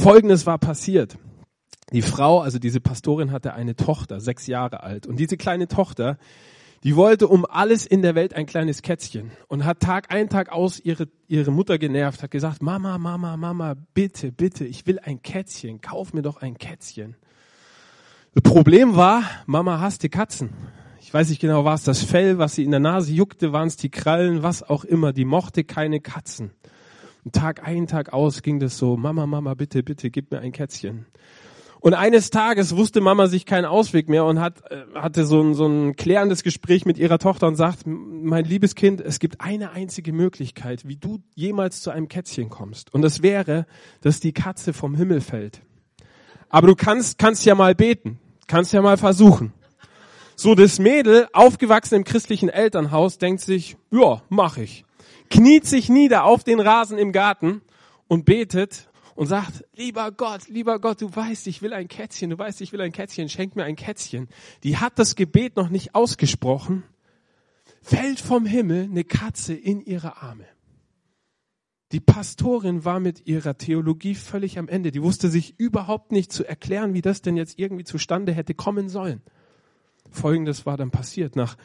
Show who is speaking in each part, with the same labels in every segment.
Speaker 1: Folgendes war passiert. Die Frau, also diese Pastorin hatte eine Tochter, sechs Jahre alt. Und diese kleine Tochter, die wollte um alles in der Welt ein kleines Kätzchen und hat Tag ein, Tag aus ihre, ihre Mutter genervt, hat gesagt, Mama, Mama, Mama, bitte, bitte, ich will ein Kätzchen, kauf mir doch ein Kätzchen. Das Problem war, Mama hasste Katzen. Ich weiß nicht genau, war es das Fell, was sie in der Nase juckte, waren es die Krallen, was auch immer, die mochte keine Katzen. Tag ein, Tag aus ging das so, Mama, Mama, bitte, bitte, gib mir ein Kätzchen. Und eines Tages wusste Mama sich keinen Ausweg mehr und hat, äh, hatte so ein, so ein klärendes Gespräch mit ihrer Tochter und sagt, mein liebes Kind, es gibt eine einzige Möglichkeit, wie du jemals zu einem Kätzchen kommst. Und das wäre, dass die Katze vom Himmel fällt. Aber du kannst, kannst ja mal beten, kannst ja mal versuchen. So, das Mädel, aufgewachsen im christlichen Elternhaus, denkt sich, ja, mach ich. Kniet sich nieder auf den Rasen im Garten und betet und sagt, lieber Gott, lieber Gott, du weißt, ich will ein Kätzchen, du weißt, ich will ein Kätzchen, schenk mir ein Kätzchen. Die hat das Gebet noch nicht ausgesprochen, fällt vom Himmel eine Katze in ihre Arme. Die Pastorin war mit ihrer Theologie völlig am Ende. Die wusste sich überhaupt nicht zu erklären, wie das denn jetzt irgendwie zustande hätte kommen sollen. Folgendes war dann passiert. Nach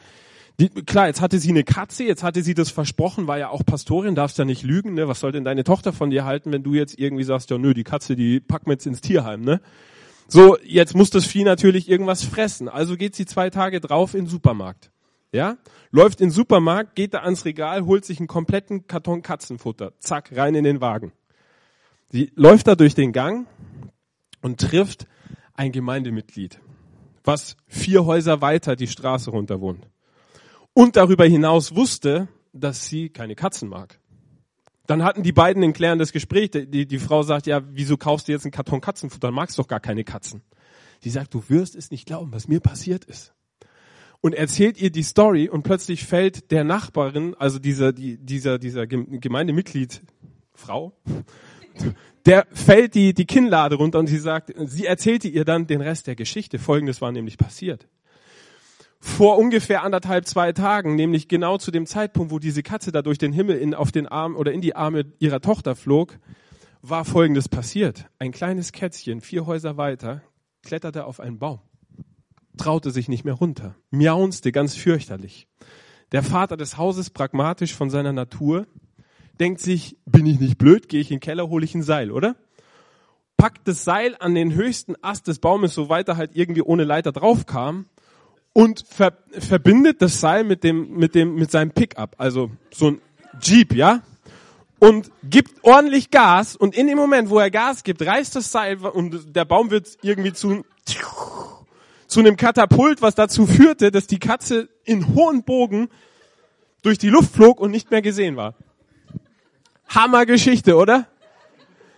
Speaker 1: die, klar, jetzt hatte sie eine Katze, jetzt hatte sie das versprochen, war ja auch Pastorin, darfst ja nicht lügen, ne? Was soll denn deine Tochter von dir halten, wenn du jetzt irgendwie sagst, ja nö, die Katze, die packen wir jetzt ins Tierheim, ne? So, jetzt muss das Vieh natürlich irgendwas fressen. Also geht sie zwei Tage drauf in den Supermarkt. Ja? Läuft in den Supermarkt, geht da ans Regal, holt sich einen kompletten Karton Katzenfutter. Zack, rein in den Wagen. Sie läuft da durch den Gang und trifft ein Gemeindemitglied, was vier Häuser weiter die Straße runter wohnt und darüber hinaus wusste, dass sie keine Katzen mag. Dann hatten die beiden ein klärendes Gespräch. Die, die Frau sagt, ja, wieso kaufst du jetzt einen Karton Katzenfutter? Du magst doch gar keine Katzen. Die sagt, du wirst es nicht glauben, was mir passiert ist. Und erzählt ihr die Story und plötzlich fällt der Nachbarin, also dieser, die, dieser, dieser Gemeindemitglied, Frau, der fällt die, die Kinnlade runter und sie sagt, sie erzählte ihr dann den Rest der Geschichte. Folgendes war nämlich passiert vor ungefähr anderthalb, zwei Tagen, nämlich genau zu dem Zeitpunkt, wo diese Katze da durch den Himmel in, auf den Arm oder in die Arme ihrer Tochter flog, war Folgendes passiert. Ein kleines Kätzchen, vier Häuser weiter, kletterte auf einen Baum, traute sich nicht mehr runter, miaunste ganz fürchterlich. Der Vater des Hauses, pragmatisch von seiner Natur, denkt sich, bin ich nicht blöd, gehe ich in den Keller, hole ich ein Seil, oder? Packt das Seil an den höchsten Ast des Baumes, so weit er halt irgendwie ohne Leiter draufkam, und ver verbindet das Seil mit dem, mit dem, mit seinem Pickup, also so ein Jeep, ja? Und gibt ordentlich Gas und in dem Moment, wo er Gas gibt, reißt das Seil und der Baum wird irgendwie zu, zu einem Katapult, was dazu führte, dass die Katze in hohen Bogen durch die Luft flog und nicht mehr gesehen war. Hammergeschichte, oder?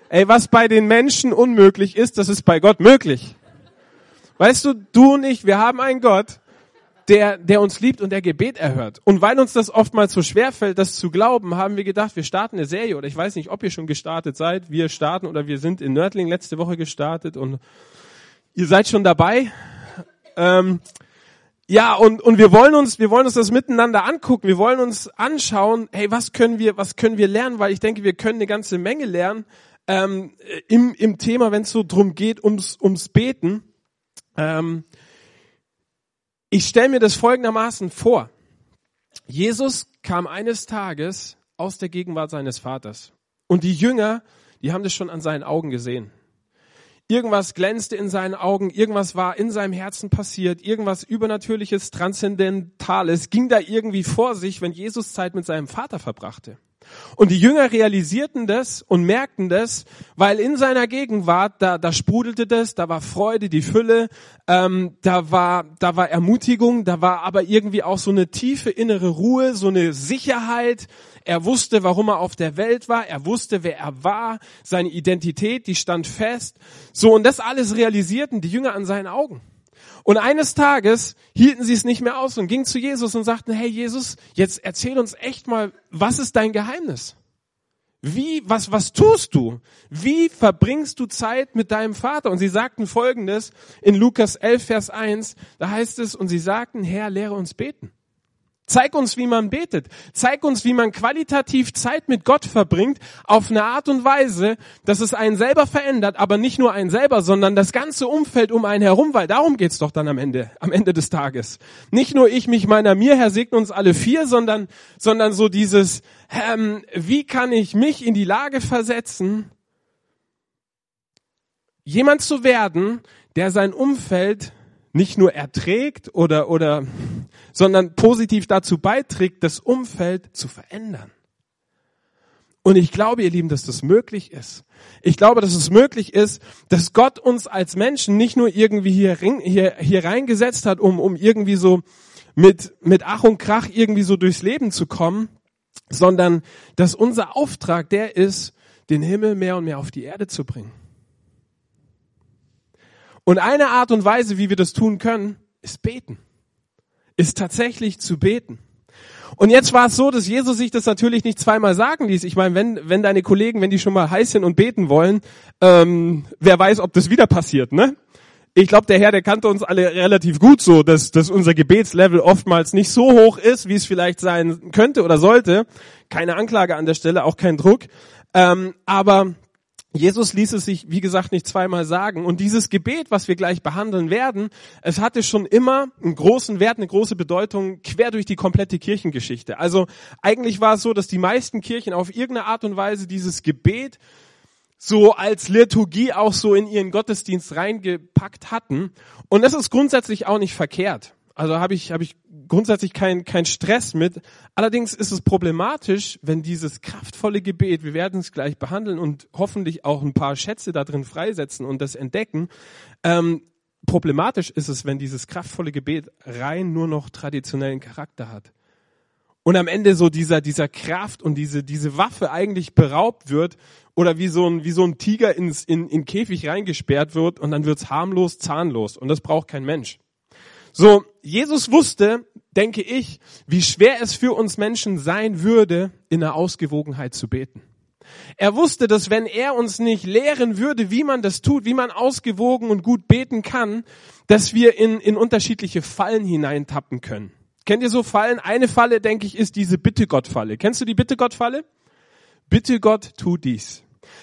Speaker 1: Ey, was bei den Menschen unmöglich ist, das ist bei Gott möglich. Weißt du, du und ich, wir haben einen Gott, der, der uns liebt und der Gebet erhört. Und weil uns das oftmals so schwer fällt, das zu glauben, haben wir gedacht, wir starten eine Serie oder ich weiß nicht, ob ihr schon gestartet seid. Wir starten oder wir sind in Nördling letzte Woche gestartet und ihr seid schon dabei. Ähm, ja, und, und wir wollen uns, wir wollen uns das miteinander angucken. Wir wollen uns anschauen, hey, was können wir, was können wir lernen? Weil ich denke, wir können eine ganze Menge lernen ähm, im, im Thema, wenn es so drum geht, ums, ums Beten. Ähm, ich stelle mir das folgendermaßen vor. Jesus kam eines Tages aus der Gegenwart seines Vaters. Und die Jünger, die haben das schon an seinen Augen gesehen. Irgendwas glänzte in seinen Augen, irgendwas war in seinem Herzen passiert, irgendwas Übernatürliches, Transzendentales ging da irgendwie vor sich, wenn Jesus Zeit mit seinem Vater verbrachte. Und die Jünger realisierten das und merkten das, weil in seiner Gegenwart, da, da sprudelte das, da war Freude, die Fülle, ähm, da, war, da war Ermutigung, da war aber irgendwie auch so eine tiefe innere Ruhe, so eine Sicherheit. Er wusste, warum er auf der Welt war, er wusste, wer er war, seine Identität, die stand fest. So, und das alles realisierten die Jünger an seinen Augen. Und eines Tages hielten sie es nicht mehr aus und gingen zu Jesus und sagten, hey Jesus, jetzt erzähl uns echt mal, was ist dein Geheimnis? Wie, was, was tust du? Wie verbringst du Zeit mit deinem Vater? Und sie sagten folgendes in Lukas 11, Vers 1, da heißt es, und sie sagten, Herr, lehre uns beten. Zeig uns, wie man betet. Zeig uns, wie man qualitativ Zeit mit Gott verbringt, auf eine Art und Weise, dass es einen selber verändert, aber nicht nur einen selber, sondern das ganze Umfeld um einen herum, weil darum geht's doch dann am Ende, am Ende des Tages. Nicht nur ich, mich, meiner, mir, Herr, segne uns alle vier, sondern, sondern so dieses, ähm, wie kann ich mich in die Lage versetzen, jemand zu werden, der sein Umfeld nicht nur erträgt oder, oder, sondern positiv dazu beiträgt, das Umfeld zu verändern. Und ich glaube, ihr Lieben, dass das möglich ist. Ich glaube, dass es möglich ist, dass Gott uns als Menschen nicht nur irgendwie hier, hier, hier reingesetzt hat, um, um irgendwie so mit, mit Ach und Krach irgendwie so durchs Leben zu kommen, sondern dass unser Auftrag der ist, den Himmel mehr und mehr auf die Erde zu bringen. Und eine Art und Weise, wie wir das tun können, ist beten. Ist tatsächlich zu beten. Und jetzt war es so, dass Jesus sich das natürlich nicht zweimal sagen ließ. Ich meine, wenn, wenn deine Kollegen, wenn die schon mal heiß sind und beten wollen, ähm, wer weiß, ob das wieder passiert, ne? Ich glaube, der Herr, der kannte uns alle relativ gut so, dass, dass unser Gebetslevel oftmals nicht so hoch ist, wie es vielleicht sein könnte oder sollte. Keine Anklage an der Stelle, auch kein Druck. Ähm, aber Jesus ließ es sich, wie gesagt, nicht zweimal sagen. Und dieses Gebet, was wir gleich behandeln werden, es hatte schon immer einen großen Wert, eine große Bedeutung quer durch die komplette Kirchengeschichte. Also eigentlich war es so, dass die meisten Kirchen auf irgendeine Art und Weise dieses Gebet so als Liturgie auch so in ihren Gottesdienst reingepackt hatten. Und das ist grundsätzlich auch nicht verkehrt. Also habe ich, habe ich grundsätzlich kein, kein Stress mit. Allerdings ist es problematisch, wenn dieses kraftvolle Gebet, wir werden es gleich behandeln und hoffentlich auch ein paar Schätze da drin freisetzen und das entdecken. Ähm, problematisch ist es, wenn dieses kraftvolle Gebet rein nur noch traditionellen Charakter hat. Und am Ende so dieser, dieser Kraft und diese, diese Waffe eigentlich beraubt wird oder wie so ein, wie so ein Tiger ins, in, in Käfig reingesperrt wird und dann wird's harmlos, zahnlos. Und das braucht kein Mensch. So, Jesus wusste, denke ich, wie schwer es für uns Menschen sein würde, in der Ausgewogenheit zu beten. Er wusste, dass wenn er uns nicht lehren würde, wie man das tut, wie man ausgewogen und gut beten kann, dass wir in, in unterschiedliche Fallen hineintappen können. Kennt ihr so Fallen? Eine Falle, denke ich, ist diese Bitte Gott Falle. Kennst du die Bitte Gott Falle? Bitte Gott, tu dies.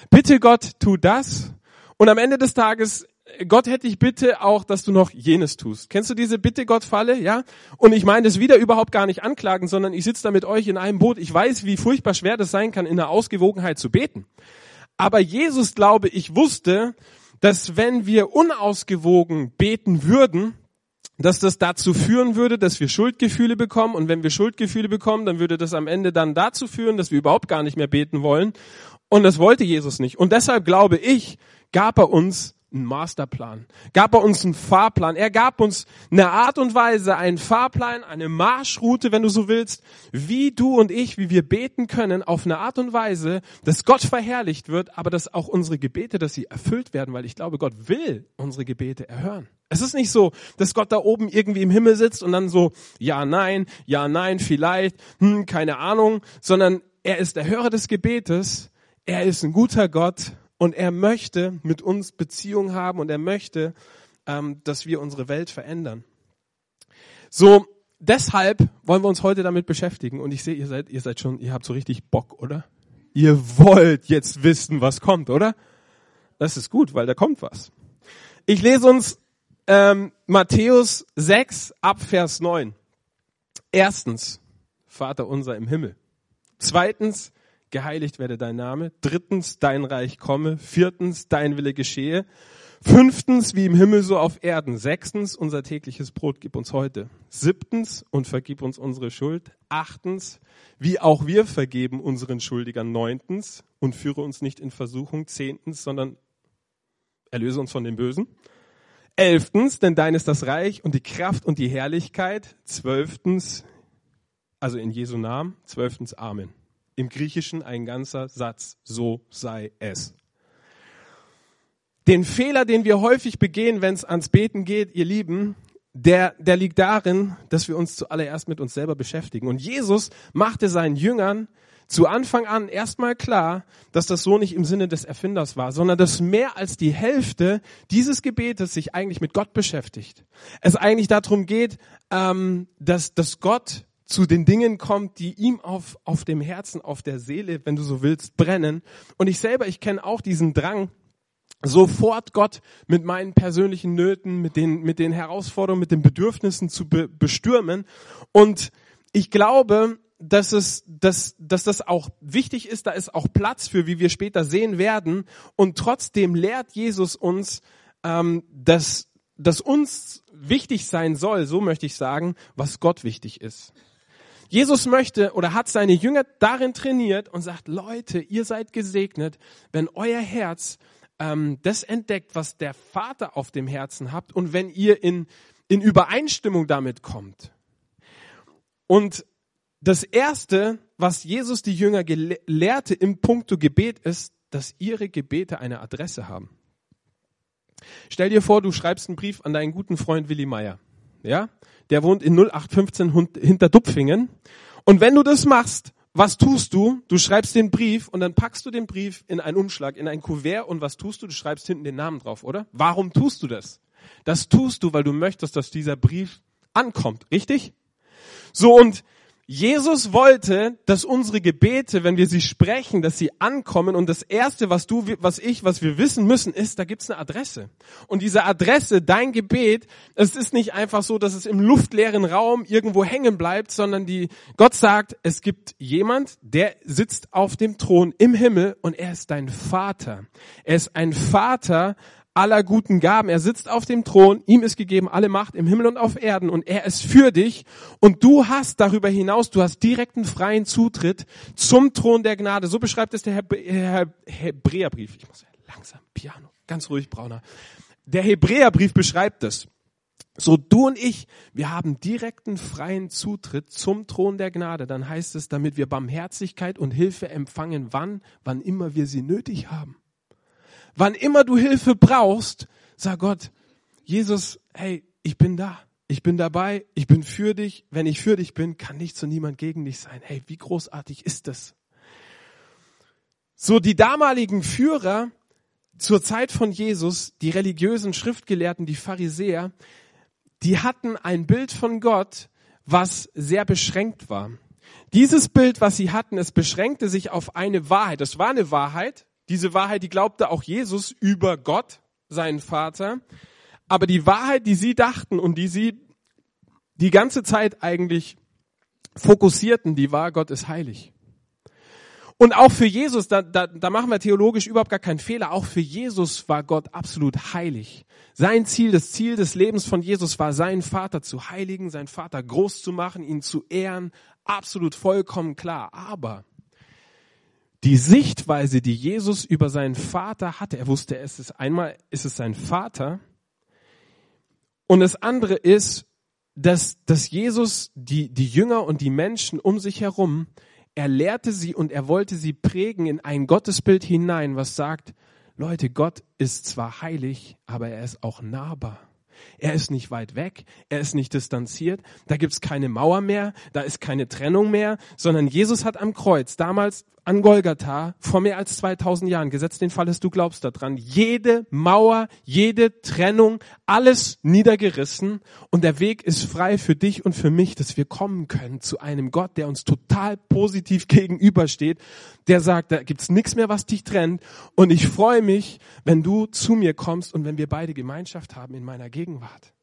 Speaker 1: Bitte Gott, tu das. Und am Ende des Tages Gott hätte ich bitte auch, dass du noch jenes tust. Kennst du diese Bitte Gott Falle? Ja? Und ich meine das wieder überhaupt gar nicht anklagen, sondern ich sitze da mit euch in einem Boot. Ich weiß, wie furchtbar schwer das sein kann, in der Ausgewogenheit zu beten. Aber Jesus, glaube ich, wusste, dass wenn wir unausgewogen beten würden, dass das dazu führen würde, dass wir Schuldgefühle bekommen. Und wenn wir Schuldgefühle bekommen, dann würde das am Ende dann dazu führen, dass wir überhaupt gar nicht mehr beten wollen. Und das wollte Jesus nicht. Und deshalb glaube ich, gab er uns einen Masterplan, gab er uns einen Fahrplan. Er gab uns eine Art und Weise, einen Fahrplan, eine Marschroute, wenn du so willst, wie du und ich, wie wir beten können, auf eine Art und Weise, dass Gott verherrlicht wird, aber dass auch unsere Gebete, dass sie erfüllt werden, weil ich glaube, Gott will unsere Gebete erhören. Es ist nicht so, dass Gott da oben irgendwie im Himmel sitzt und dann so, ja, nein, ja, nein, vielleicht, hm, keine Ahnung, sondern er ist der Hörer des Gebetes, er ist ein guter Gott und er möchte mit uns Beziehung haben und er möchte, ähm, dass wir unsere Welt verändern. So, deshalb wollen wir uns heute damit beschäftigen. Und ich sehe, ihr seid, ihr seid schon, ihr habt so richtig Bock, oder? Ihr wollt jetzt wissen, was kommt, oder? Das ist gut, weil da kommt was. Ich lese uns ähm, Matthäus 6 ab Vers 9. Erstens, Vater unser im Himmel. Zweitens, geheiligt werde dein Name. Drittens, dein Reich komme. Viertens, dein Wille geschehe. Fünftens, wie im Himmel so auf Erden. Sechstens, unser tägliches Brot gib uns heute. Siebtens, und vergib uns unsere Schuld. Achtens, wie auch wir vergeben unseren Schuldigern. Neuntens, und führe uns nicht in Versuchung. Zehntens, sondern erlöse uns von dem Bösen. Elftens, denn dein ist das Reich und die Kraft und die Herrlichkeit. Zwölftens, also in Jesu Namen. Zwölftens, Amen im Griechischen ein ganzer Satz, so sei es. Den Fehler, den wir häufig begehen, wenn es ans Beten geht, ihr Lieben, der, der liegt darin, dass wir uns zuallererst mit uns selber beschäftigen. Und Jesus machte seinen Jüngern zu Anfang an erstmal klar, dass das so nicht im Sinne des Erfinders war, sondern dass mehr als die Hälfte dieses Gebetes sich eigentlich mit Gott beschäftigt. Es eigentlich darum geht, ähm, dass, dass Gott zu den Dingen kommt, die ihm auf, auf dem Herzen, auf der Seele, wenn du so willst, brennen. Und ich selber, ich kenne auch diesen Drang, sofort Gott mit meinen persönlichen Nöten, mit den, mit den Herausforderungen, mit den Bedürfnissen zu be bestürmen. Und ich glaube, dass es, dass, dass das auch wichtig ist, da ist auch Platz für, wie wir später sehen werden. Und trotzdem lehrt Jesus uns, ähm, dass, dass uns wichtig sein soll, so möchte ich sagen, was Gott wichtig ist. Jesus möchte oder hat seine Jünger darin trainiert und sagt, Leute, ihr seid gesegnet, wenn euer Herz ähm, das entdeckt, was der Vater auf dem Herzen habt und wenn ihr in, in Übereinstimmung damit kommt. Und das erste, was Jesus die Jünger lehrte im Punkto Gebet ist, dass ihre Gebete eine Adresse haben. Stell dir vor, du schreibst einen Brief an deinen guten Freund Willi Meier. Ja? Der wohnt in 0815 hinter Dupfingen. Und wenn du das machst, was tust du? Du schreibst den Brief und dann packst du den Brief in einen Umschlag, in ein Kuvert und was tust du? Du schreibst hinten den Namen drauf, oder? Warum tust du das? Das tust du, weil du möchtest, dass dieser Brief ankommt, richtig? So und Jesus wollte, dass unsere Gebete, wenn wir sie sprechen, dass sie ankommen. Und das Erste, was du, was ich, was wir wissen müssen, ist, da gibt's eine Adresse. Und diese Adresse, dein Gebet, es ist nicht einfach so, dass es im luftleeren Raum irgendwo hängen bleibt, sondern die, Gott sagt, es gibt jemand, der sitzt auf dem Thron im Himmel und er ist dein Vater. Er ist ein Vater aller guten Gaben. Er sitzt auf dem Thron, ihm ist gegeben alle Macht im Himmel und auf Erden und er ist für dich und du hast darüber hinaus, du hast direkten freien Zutritt zum Thron der Gnade. So beschreibt es der Hebräerbrief. Ich muss langsam, Piano, ganz ruhig, Brauner. Der Hebräerbrief beschreibt es. So du und ich, wir haben direkten freien Zutritt zum Thron der Gnade. Dann heißt es, damit wir Barmherzigkeit und Hilfe empfangen, wann, wann immer wir sie nötig haben. Wann immer du Hilfe brauchst, sag Gott, Jesus, hey, ich bin da. Ich bin dabei. Ich bin für dich. Wenn ich für dich bin, kann nichts und niemand gegen dich sein. Hey, wie großartig ist das? So die damaligen Führer zur Zeit von Jesus, die religiösen Schriftgelehrten, die Pharisäer, die hatten ein Bild von Gott, was sehr beschränkt war. Dieses Bild, was sie hatten, es beschränkte sich auf eine Wahrheit. Es war eine Wahrheit, diese Wahrheit, die glaubte auch Jesus über Gott, seinen Vater. Aber die Wahrheit, die sie dachten und die sie die ganze Zeit eigentlich fokussierten, die war, Gott ist heilig. Und auch für Jesus, da, da, da machen wir theologisch überhaupt gar keinen Fehler, auch für Jesus war Gott absolut heilig. Sein Ziel, das Ziel des Lebens von Jesus war, seinen Vater zu heiligen, seinen Vater groß zu machen, ihn zu ehren, absolut vollkommen klar. Aber die Sichtweise, die Jesus über seinen Vater hatte. Er wusste, es ist einmal, ist es sein Vater. Und das andere ist, dass, dass Jesus die, die Jünger und die Menschen um sich herum, er lehrte sie und er wollte sie prägen in ein Gottesbild hinein, was sagt, Leute, Gott ist zwar heilig, aber er ist auch nahbar. Er ist nicht weit weg, er ist nicht distanziert, da gibt's keine Mauer mehr, da ist keine Trennung mehr, sondern Jesus hat am Kreuz damals an Golgatha vor mehr als 2000 Jahren, gesetzt. Den Fall, dass du glaubst daran, jede Mauer, jede Trennung, alles niedergerissen. Und der Weg ist frei für dich und für mich, dass wir kommen können zu einem Gott, der uns total positiv gegenübersteht, der sagt, da gibt's nichts mehr, was dich trennt. Und ich freue mich, wenn du zu mir kommst und wenn wir beide Gemeinschaft haben in meiner Gegenwart.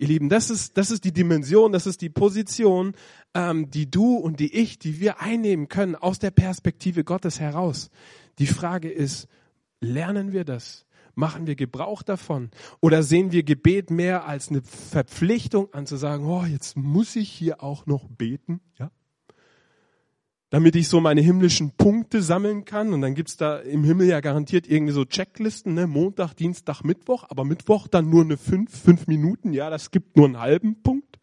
Speaker 1: Ihr Lieben, das ist, das ist die Dimension, das ist die Position, ähm, die du und die ich, die wir einnehmen können aus der Perspektive Gottes heraus. Die Frage ist, lernen wir das? Machen wir Gebrauch davon? Oder sehen wir Gebet mehr als eine Verpflichtung an zu sagen, oh, jetzt muss ich hier auch noch beten? Ja? Damit ich so meine himmlischen Punkte sammeln kann. Und dann gibt's da im Himmel ja garantiert irgendwie so Checklisten, ne? Montag, Dienstag, Mittwoch, aber Mittwoch dann nur eine fünf, fünf Minuten, ja, das gibt nur einen halben Punkt.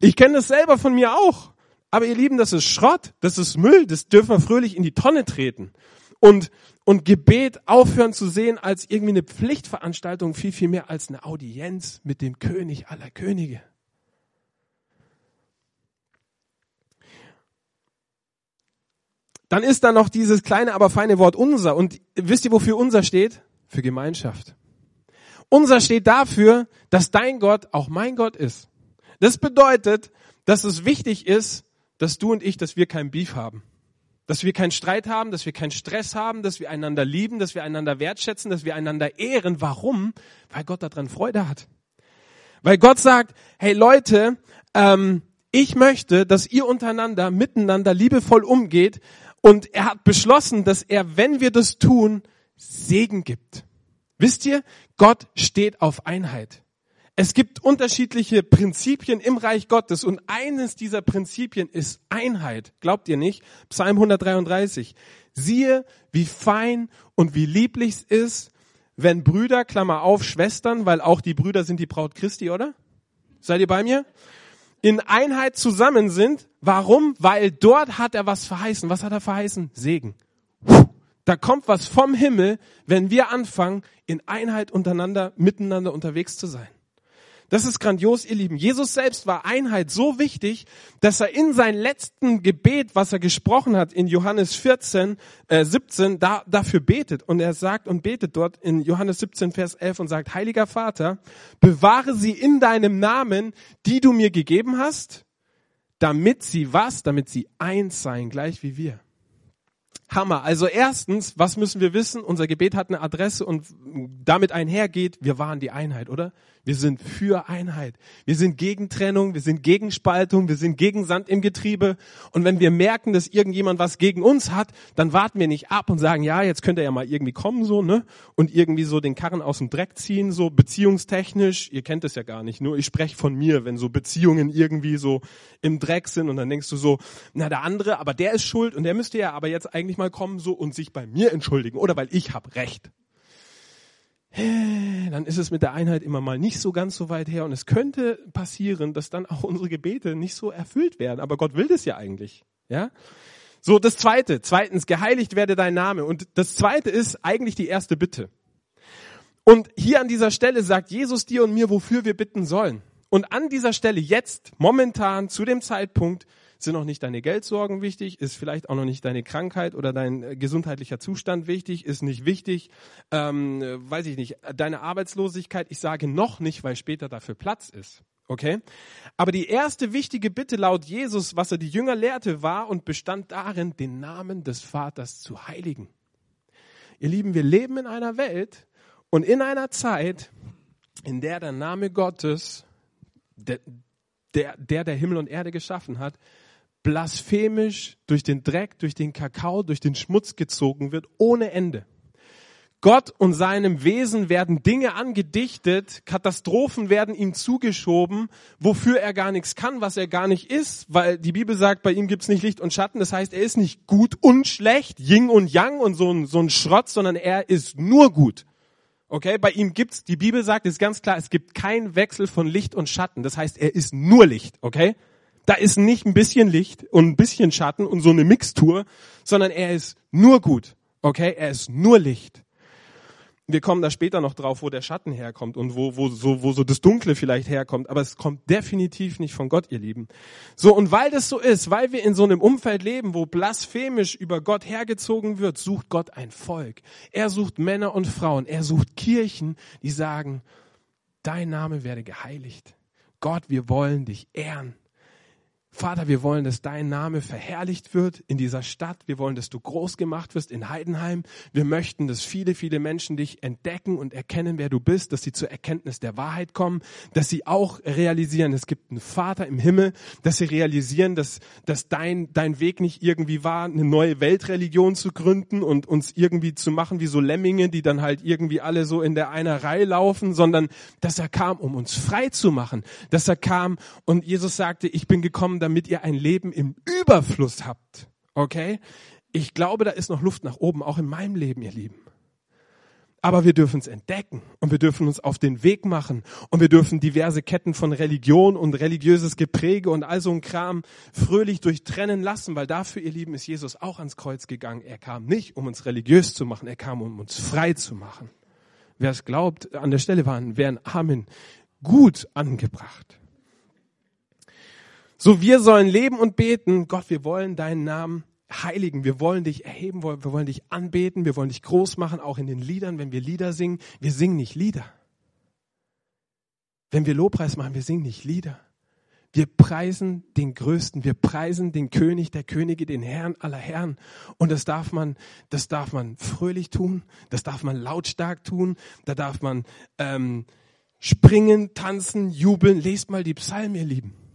Speaker 1: Ich kenne das selber von mir auch. Aber ihr Lieben, das ist Schrott, das ist Müll, das dürfen wir fröhlich in die Tonne treten. Und, und Gebet aufhören zu sehen als irgendwie eine Pflichtveranstaltung, viel, viel mehr als eine Audienz mit dem König aller Könige. Dann ist da noch dieses kleine, aber feine Wort unser. Und wisst ihr, wofür unser steht? Für Gemeinschaft. Unser steht dafür, dass dein Gott auch mein Gott ist. Das bedeutet, dass es wichtig ist, dass du und ich, dass wir kein Beef haben. Dass wir keinen Streit haben, dass wir keinen Stress haben, dass wir einander lieben, dass wir einander wertschätzen, dass wir einander ehren. Warum? Weil Gott daran Freude hat. Weil Gott sagt, hey Leute, ähm, ich möchte, dass ihr untereinander, miteinander liebevoll umgeht. Und er hat beschlossen, dass er, wenn wir das tun, Segen gibt. Wisst ihr, Gott steht auf Einheit. Es gibt unterschiedliche Prinzipien im Reich Gottes und eines dieser Prinzipien ist Einheit. Glaubt ihr nicht? Psalm 133. Siehe, wie fein und wie lieblich es ist, wenn Brüder, Klammer auf, Schwestern, weil auch die Brüder sind die Braut Christi, oder? Seid ihr bei mir? In Einheit zusammen sind. Warum? Weil dort hat er was verheißen. Was hat er verheißen? Segen. Da kommt was vom Himmel, wenn wir anfangen, in Einheit untereinander, miteinander unterwegs zu sein. Das ist grandios, ihr Lieben. Jesus selbst war Einheit so wichtig, dass er in sein letzten Gebet, was er gesprochen hat in Johannes 14, äh, 17, da, dafür betet. Und er sagt und betet dort in Johannes 17, Vers 11 und sagt, Heiliger Vater, bewahre sie in deinem Namen, die du mir gegeben hast, damit sie was? Damit sie eins seien, gleich wie wir. Hammer. Also erstens, was müssen wir wissen? Unser Gebet hat eine Adresse und damit einhergeht, wir waren die Einheit, oder? Wir sind für Einheit. Wir sind gegen Trennung, wir sind gegen Spaltung, wir sind gegen Sand im Getriebe. Und wenn wir merken, dass irgendjemand was gegen uns hat, dann warten wir nicht ab und sagen, ja, jetzt könnte er ja mal irgendwie kommen, so, ne? Und irgendwie so den Karren aus dem Dreck ziehen, so beziehungstechnisch. Ihr kennt es ja gar nicht. Nur ich spreche von mir, wenn so Beziehungen irgendwie so im Dreck sind und dann denkst du so, na, der andere, aber der ist schuld und der müsste ja aber jetzt eigentlich mal kommen so und sich bei mir entschuldigen oder weil ich habe recht dann ist es mit der Einheit immer mal nicht so ganz so weit her und es könnte passieren, dass dann auch unsere Gebete nicht so erfüllt werden. Aber Gott will das ja eigentlich, ja. So, das zweite. Zweitens, geheiligt werde dein Name. Und das zweite ist eigentlich die erste Bitte. Und hier an dieser Stelle sagt Jesus dir und mir, wofür wir bitten sollen. Und an dieser Stelle jetzt, momentan, zu dem Zeitpunkt, sind noch nicht deine Geldsorgen wichtig, ist vielleicht auch noch nicht deine Krankheit oder dein äh, gesundheitlicher Zustand wichtig, ist nicht wichtig, ähm, weiß ich nicht, deine Arbeitslosigkeit, ich sage noch nicht, weil später dafür Platz ist. Okay? Aber die erste wichtige Bitte laut Jesus, was er die Jünger lehrte, war und bestand darin, den Namen des Vaters zu heiligen. Ihr Lieben, wir leben in einer Welt und in einer Zeit, in der der Name Gottes, der, der, der, der Himmel und Erde geschaffen hat, blasphemisch durch den Dreck, durch den Kakao, durch den Schmutz gezogen wird, ohne Ende. Gott und seinem Wesen werden Dinge angedichtet, Katastrophen werden ihm zugeschoben, wofür er gar nichts kann, was er gar nicht ist, weil die Bibel sagt, bei ihm gibt's nicht Licht und Schatten, das heißt, er ist nicht gut und schlecht, Ying und Yang und so ein, so ein Schrott, sondern er ist nur gut. Okay, bei ihm gibt's, die Bibel sagt, ist ganz klar, es gibt keinen Wechsel von Licht und Schatten, das heißt, er ist nur Licht, okay? Da ist nicht ein bisschen Licht und ein bisschen Schatten und so eine Mixtur, sondern er ist nur gut. Okay? Er ist nur Licht. Wir kommen da später noch drauf, wo der Schatten herkommt und wo, wo, so, wo so das Dunkle vielleicht herkommt, aber es kommt definitiv nicht von Gott, ihr Lieben. So, und weil das so ist, weil wir in so einem Umfeld leben, wo blasphemisch über Gott hergezogen wird, sucht Gott ein Volk. Er sucht Männer und Frauen, er sucht Kirchen, die sagen, dein Name werde geheiligt. Gott, wir wollen dich ehren. Vater, wir wollen, dass dein Name verherrlicht wird in dieser Stadt. Wir wollen, dass du groß gemacht wirst in Heidenheim. Wir möchten, dass viele, viele Menschen dich entdecken und erkennen, wer du bist, dass sie zur Erkenntnis der Wahrheit kommen, dass sie auch realisieren, es gibt einen Vater im Himmel, dass sie realisieren, dass, dass dein, dein Weg nicht irgendwie war, eine neue Weltreligion zu gründen und uns irgendwie zu machen wie so Lemminge, die dann halt irgendwie alle so in der einer Reihe laufen, sondern dass er kam, um uns frei zu machen, dass er kam und Jesus sagte, ich bin gekommen, damit ihr ein Leben im Überfluss habt. Okay? Ich glaube, da ist noch Luft nach oben, auch in meinem Leben, ihr Lieben. Aber wir dürfen es entdecken und wir dürfen uns auf den Weg machen und wir dürfen diverse Ketten von Religion und religiöses Gepräge und all so ein Kram fröhlich durchtrennen lassen, weil dafür, ihr Lieben, ist Jesus auch ans Kreuz gegangen. Er kam nicht, um uns religiös zu machen, er kam, um uns frei zu machen. Wer es glaubt, an der Stelle waren, wären Amen gut angebracht. So, wir sollen leben und beten. Gott, wir wollen deinen Namen heiligen. Wir wollen dich erheben, wir wollen dich anbeten, wir wollen dich groß machen, auch in den Liedern, wenn wir Lieder singen. Wir singen nicht Lieder. Wenn wir Lobpreis machen, wir singen nicht Lieder. Wir preisen den Größten, wir preisen den König der Könige, den Herrn aller Herren. Und das darf man, das darf man fröhlich tun, das darf man lautstark tun, da darf man ähm, springen, tanzen, jubeln. Lest mal die Psalmen, ihr Lieben.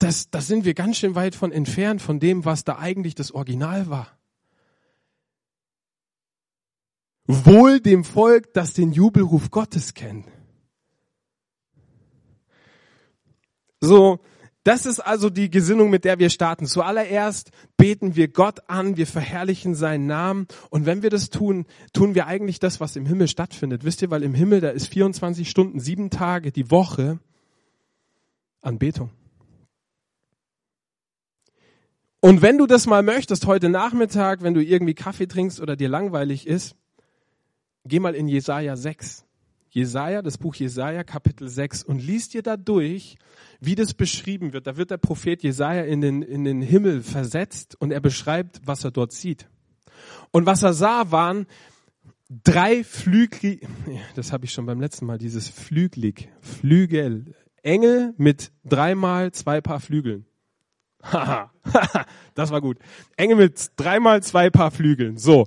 Speaker 1: Das, das sind wir ganz schön weit von entfernt von dem, was da eigentlich das Original war. Wohl dem Volk, das den Jubelruf Gottes kennt. So, das ist also die Gesinnung, mit der wir starten. Zuallererst beten wir Gott an, wir verherrlichen seinen Namen. Und wenn wir das tun, tun wir eigentlich das, was im Himmel stattfindet. Wisst ihr, weil im Himmel, da ist 24 Stunden, sieben Tage die Woche Anbetung. Und wenn du das mal möchtest, heute Nachmittag, wenn du irgendwie Kaffee trinkst oder dir langweilig ist, geh mal in Jesaja 6. Jesaja, das Buch Jesaja, Kapitel 6 und liest dir da durch, wie das beschrieben wird. Da wird der Prophet Jesaja in den, in den Himmel versetzt und er beschreibt, was er dort sieht. Und was er sah, waren drei Flügel, das habe ich schon beim letzten Mal, dieses Flügelig, Flügel, Engel mit dreimal zwei Paar Flügeln. Haha, das war gut. Engel mit dreimal zwei Paar Flügeln. So,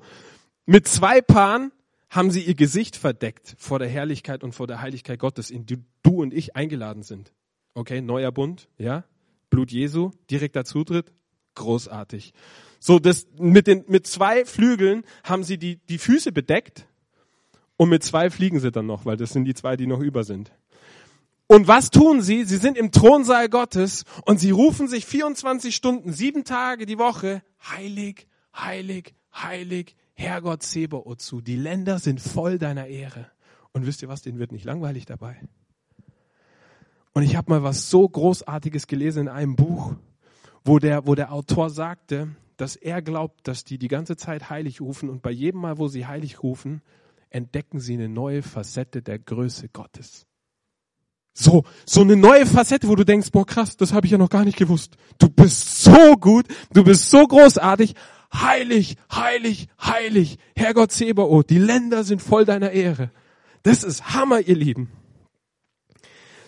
Speaker 1: mit zwei Paaren haben sie ihr Gesicht verdeckt vor der Herrlichkeit und vor der Heiligkeit Gottes, in die du und ich eingeladen sind. Okay, neuer Bund, ja, Blut Jesu, direkter Zutritt, großartig. So, das, mit den, mit zwei Flügeln haben sie die, die Füße bedeckt und mit zwei fliegen sie dann noch, weil das sind die zwei, die noch über sind. Und was tun sie? Sie sind im Thronsaal Gottes und sie rufen sich 24 Stunden, sieben Tage die Woche, heilig, heilig, heilig, Herrgott Sebaoth zu. Die Länder sind voll deiner Ehre. Und wisst ihr was, denen wird nicht langweilig dabei. Und ich habe mal was so Großartiges gelesen in einem Buch, wo der, wo der Autor sagte, dass er glaubt, dass die die ganze Zeit heilig rufen und bei jedem Mal, wo sie heilig rufen, entdecken sie eine neue Facette der Größe Gottes. So, so eine neue Facette, wo du denkst, boah krass, das habe ich ja noch gar nicht gewusst. Du bist so gut, du bist so großartig, heilig, heilig, heilig, Herrgott Zebaoth, die Länder sind voll deiner Ehre. Das ist Hammer, ihr Lieben.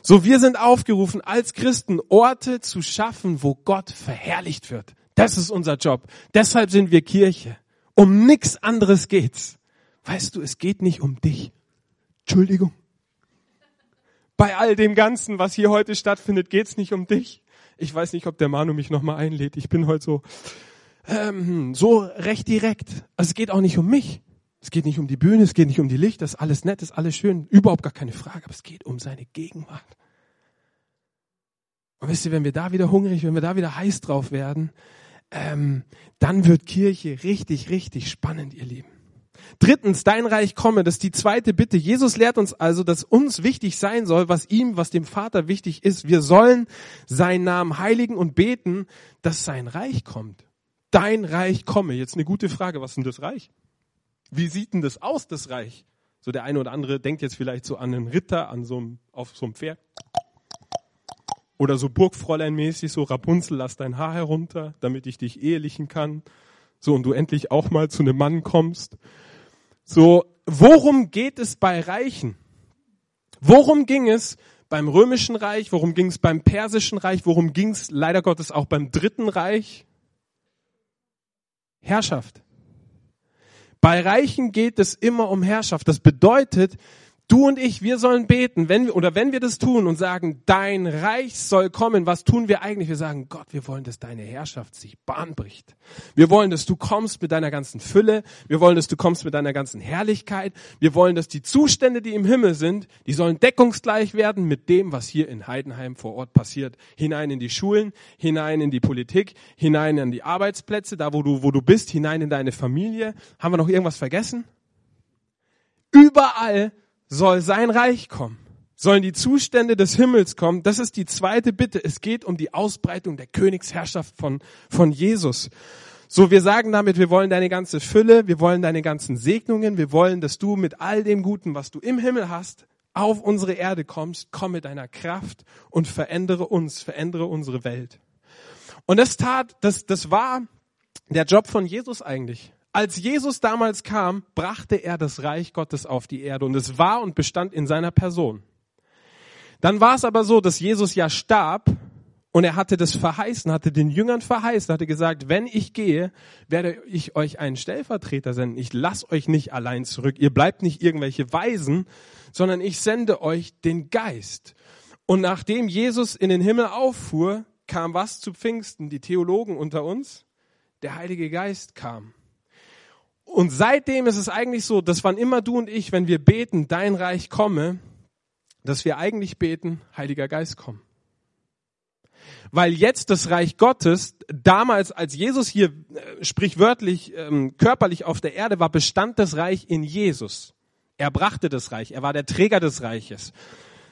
Speaker 1: So, wir sind aufgerufen, als Christen Orte zu schaffen, wo Gott verherrlicht wird. Das ist unser Job. Deshalb sind wir Kirche. Um nichts anderes geht's. Weißt du, es geht nicht um dich. Entschuldigung. Bei all dem Ganzen, was hier heute stattfindet, geht's nicht um dich. Ich weiß nicht, ob der Manu mich nochmal einlädt. Ich bin heute so, ähm, so recht direkt. Also es geht auch nicht um mich. Es geht nicht um die Bühne, es geht nicht um die Licht, das ist alles nett, ist alles schön, überhaupt gar keine Frage, aber es geht um seine Gegenwart. Und wisst ihr, wenn wir da wieder hungrig, wenn wir da wieder heiß drauf werden, ähm, dann wird Kirche richtig, richtig spannend, ihr Lieben. Drittens, dein Reich komme, das ist die zweite Bitte. Jesus lehrt uns also, dass uns wichtig sein soll, was ihm, was dem Vater wichtig ist. Wir sollen seinen Namen heiligen und beten, dass sein Reich kommt. Dein Reich komme. Jetzt eine gute Frage, was ist denn das Reich? Wie sieht denn das aus, das Reich? So der eine oder andere denkt jetzt vielleicht so an einen Ritter, an so einem, auf so einem Pferd. Oder so Burgfräulein-mäßig, so Rapunzel, lass dein Haar herunter, damit ich dich ehelichen kann. So, und du endlich auch mal zu einem Mann kommst. So, worum geht es bei Reichen? Worum ging es beim Römischen Reich? Worum ging es beim Persischen Reich? Worum ging es leider Gottes auch beim Dritten Reich? Herrschaft. Bei Reichen geht es immer um Herrschaft. Das bedeutet, Du und ich, wir sollen beten, wenn wir, oder wenn wir das tun und sagen, dein Reich soll kommen, was tun wir eigentlich? Wir sagen, Gott, wir wollen, dass deine Herrschaft sich Bahn bricht. Wir wollen, dass du kommst mit deiner ganzen Fülle. Wir wollen, dass du kommst mit deiner ganzen Herrlichkeit. Wir wollen, dass die Zustände, die im Himmel sind, die sollen deckungsgleich werden mit dem, was hier in Heidenheim vor Ort passiert. Hinein in die Schulen, hinein in die Politik, hinein in die Arbeitsplätze, da wo du, wo du bist, hinein in deine Familie. Haben wir noch irgendwas vergessen? Überall soll sein Reich kommen, sollen die Zustände des Himmels kommen. Das ist die zweite Bitte. Es geht um die Ausbreitung der Königsherrschaft von, von Jesus. So, wir sagen damit, wir wollen deine ganze Fülle, wir wollen deine ganzen Segnungen, wir wollen, dass du mit all dem Guten, was du im Himmel hast, auf unsere Erde kommst, komm mit deiner Kraft und verändere uns, verändere unsere Welt. Und das tat, das, das war der Job von Jesus eigentlich. Als Jesus damals kam, brachte er das Reich Gottes auf die Erde und es war und bestand in seiner Person. Dann war es aber so, dass Jesus ja starb und er hatte das verheißen, hatte den Jüngern verheißen, hatte gesagt, wenn ich gehe, werde ich euch einen Stellvertreter senden. Ich lasse euch nicht allein zurück. Ihr bleibt nicht irgendwelche Weisen, sondern ich sende euch den Geist. Und nachdem Jesus in den Himmel auffuhr, kam was zu Pfingsten? Die Theologen unter uns? Der Heilige Geist kam. Und seitdem ist es eigentlich so, dass wann immer du und ich, wenn wir beten, dein Reich komme, dass wir eigentlich beten, Heiliger Geist komm weil jetzt das Reich Gottes, damals als Jesus hier äh, sprichwörtlich ähm, körperlich auf der Erde war, bestand das Reich in Jesus. Er brachte das Reich, er war der Träger des Reiches.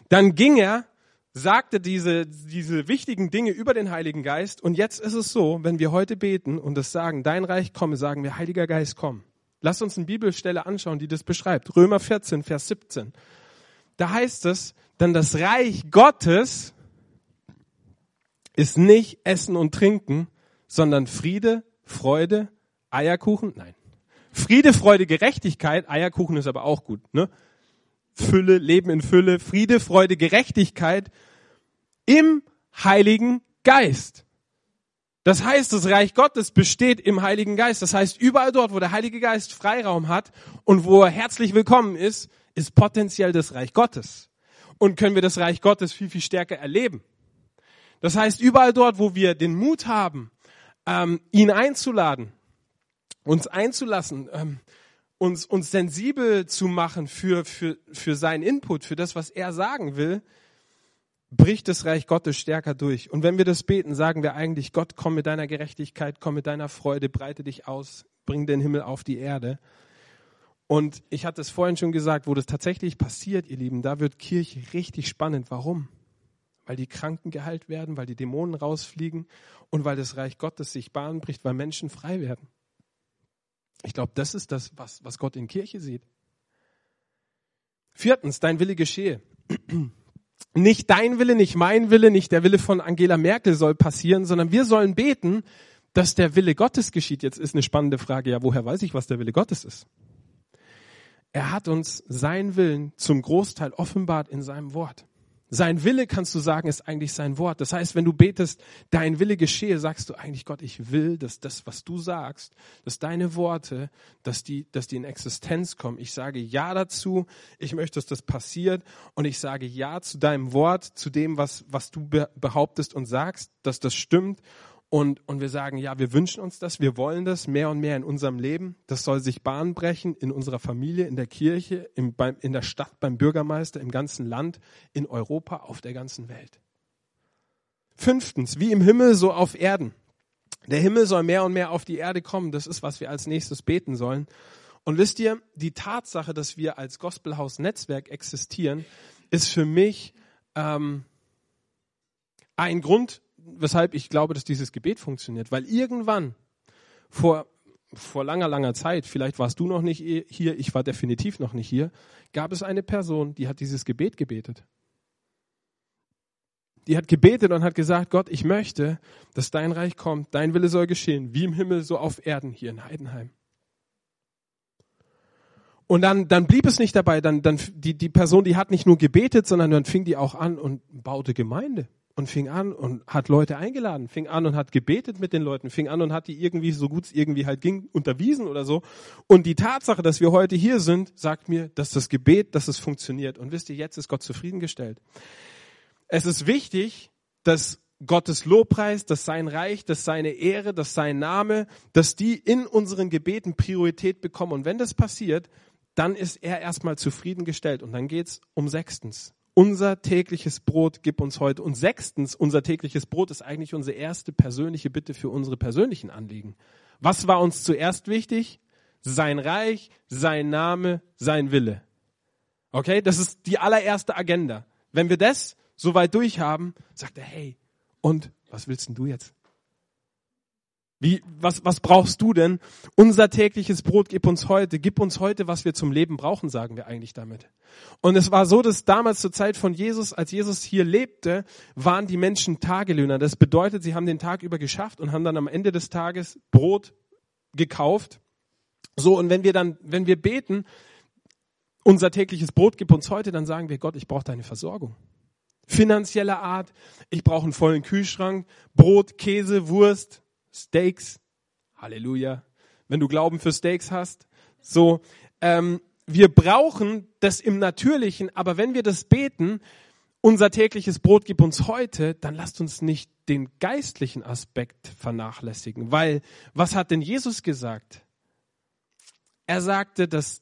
Speaker 1: Dann ging er, sagte diese, diese wichtigen Dinge über den Heiligen Geist und jetzt ist es so, wenn wir heute beten und das sagen, dein Reich komme, sagen wir, Heiliger Geist komm. Lass uns eine Bibelstelle anschauen, die das beschreibt. Römer 14, Vers 17. Da heißt es, dann das Reich Gottes ist nicht Essen und Trinken, sondern Friede, Freude, Eierkuchen, nein. Friede, Freude, Gerechtigkeit, Eierkuchen ist aber auch gut, ne? Fülle, Leben in Fülle, Friede, Freude, Gerechtigkeit im Heiligen Geist. Das heißt, das Reich Gottes besteht im Heiligen Geist. Das heißt, überall dort, wo der Heilige Geist Freiraum hat und wo er herzlich willkommen ist, ist potenziell das Reich Gottes. Und können wir das Reich Gottes viel, viel stärker erleben. Das heißt, überall dort, wo wir den Mut haben, ähm, ihn einzuladen, uns einzulassen, ähm, uns, uns sensibel zu machen für, für, für seinen Input, für das, was er sagen will, bricht das Reich Gottes stärker durch. Und wenn wir das beten, sagen wir eigentlich, Gott, komm mit deiner Gerechtigkeit, komm mit deiner Freude, breite dich aus, bring den Himmel auf die Erde. Und ich hatte es vorhin schon gesagt, wo das tatsächlich passiert, ihr Lieben, da wird Kirche richtig spannend. Warum? weil die Kranken geheilt werden, weil die Dämonen rausfliegen und weil das Reich Gottes sich Bahn bricht, weil Menschen frei werden. Ich glaube, das ist das, was, was Gott in Kirche sieht. Viertens, dein Wille geschehe. Nicht dein Wille, nicht mein Wille, nicht der Wille von Angela Merkel soll passieren, sondern wir sollen beten, dass der Wille Gottes geschieht. Jetzt ist eine spannende Frage, ja, woher weiß ich, was der Wille Gottes ist? Er hat uns seinen Willen zum Großteil offenbart in seinem Wort. Sein Wille, kannst du sagen, ist eigentlich sein Wort. Das heißt, wenn du betest, dein Wille geschehe, sagst du eigentlich, Gott, ich will, dass das, was du sagst, dass deine Worte, dass die, dass die in Existenz kommen. Ich sage Ja dazu. Ich möchte, dass das passiert. Und ich sage Ja zu deinem Wort, zu dem, was, was du behauptest und sagst, dass das stimmt. Und, und wir sagen, ja, wir wünschen uns das, wir wollen das mehr und mehr in unserem Leben. Das soll sich Bahn brechen in unserer Familie, in der Kirche, im, beim, in der Stadt, beim Bürgermeister, im ganzen Land, in Europa, auf der ganzen Welt. Fünftens, wie im Himmel, so auf Erden. Der Himmel soll mehr und mehr auf die Erde kommen. Das ist, was wir als nächstes beten sollen. Und wisst ihr, die Tatsache, dass wir als Gospelhaus Netzwerk existieren, ist für mich ähm, ein Grund, weshalb ich glaube, dass dieses Gebet funktioniert. Weil irgendwann vor, vor langer, langer Zeit, vielleicht warst du noch nicht hier, ich war definitiv noch nicht hier, gab es eine Person, die hat dieses Gebet gebetet. Die hat gebetet und hat gesagt, Gott, ich möchte, dass dein Reich kommt, dein Wille soll geschehen, wie im Himmel, so auf Erden hier in Heidenheim. Und dann, dann blieb es nicht dabei, dann, dann die, die Person, die hat nicht nur gebetet, sondern dann fing die auch an und baute Gemeinde und fing an und hat Leute eingeladen, fing an und hat gebetet mit den Leuten, fing an und hat die irgendwie, so gut es irgendwie halt ging, unterwiesen oder so. Und die Tatsache, dass wir heute hier sind, sagt mir, dass das Gebet, dass es funktioniert. Und wisst ihr, jetzt ist Gott zufriedengestellt. Es ist wichtig, dass Gottes Lobpreis, dass sein Reich, dass seine Ehre, dass sein Name, dass die in unseren Gebeten Priorität bekommen. Und wenn das passiert, dann ist er erstmal zufriedengestellt. Und dann geht's um sechstens unser tägliches Brot gib uns heute. Und sechstens, unser tägliches Brot ist eigentlich unsere erste persönliche Bitte für unsere persönlichen Anliegen. Was war uns zuerst wichtig? Sein Reich, sein Name, sein Wille. Okay, das ist die allererste Agenda. Wenn wir das soweit durchhaben, sagt er, hey, und was willst denn du jetzt? Wie, was, was brauchst du denn? Unser tägliches Brot gib uns heute. Gib uns heute, was wir zum Leben brauchen, sagen wir eigentlich damit. Und es war so, dass damals zur Zeit von Jesus, als Jesus hier lebte, waren die Menschen Tagelöhner. Das bedeutet, sie haben den Tag über geschafft und haben dann am Ende des Tages Brot gekauft. So, und wenn wir dann, wenn wir beten, unser tägliches Brot gib uns heute, dann sagen wir, Gott, ich brauche deine Versorgung. finanzieller Art. Ich brauche einen vollen Kühlschrank, Brot, Käse, Wurst, Steaks. Halleluja. Wenn du Glauben für Steaks hast. So, ähm, wir brauchen das im Natürlichen, aber wenn wir das beten, unser tägliches Brot gib uns heute, dann lasst uns nicht den geistlichen Aspekt vernachlässigen. Weil, was hat denn Jesus gesagt? Er sagte, dass,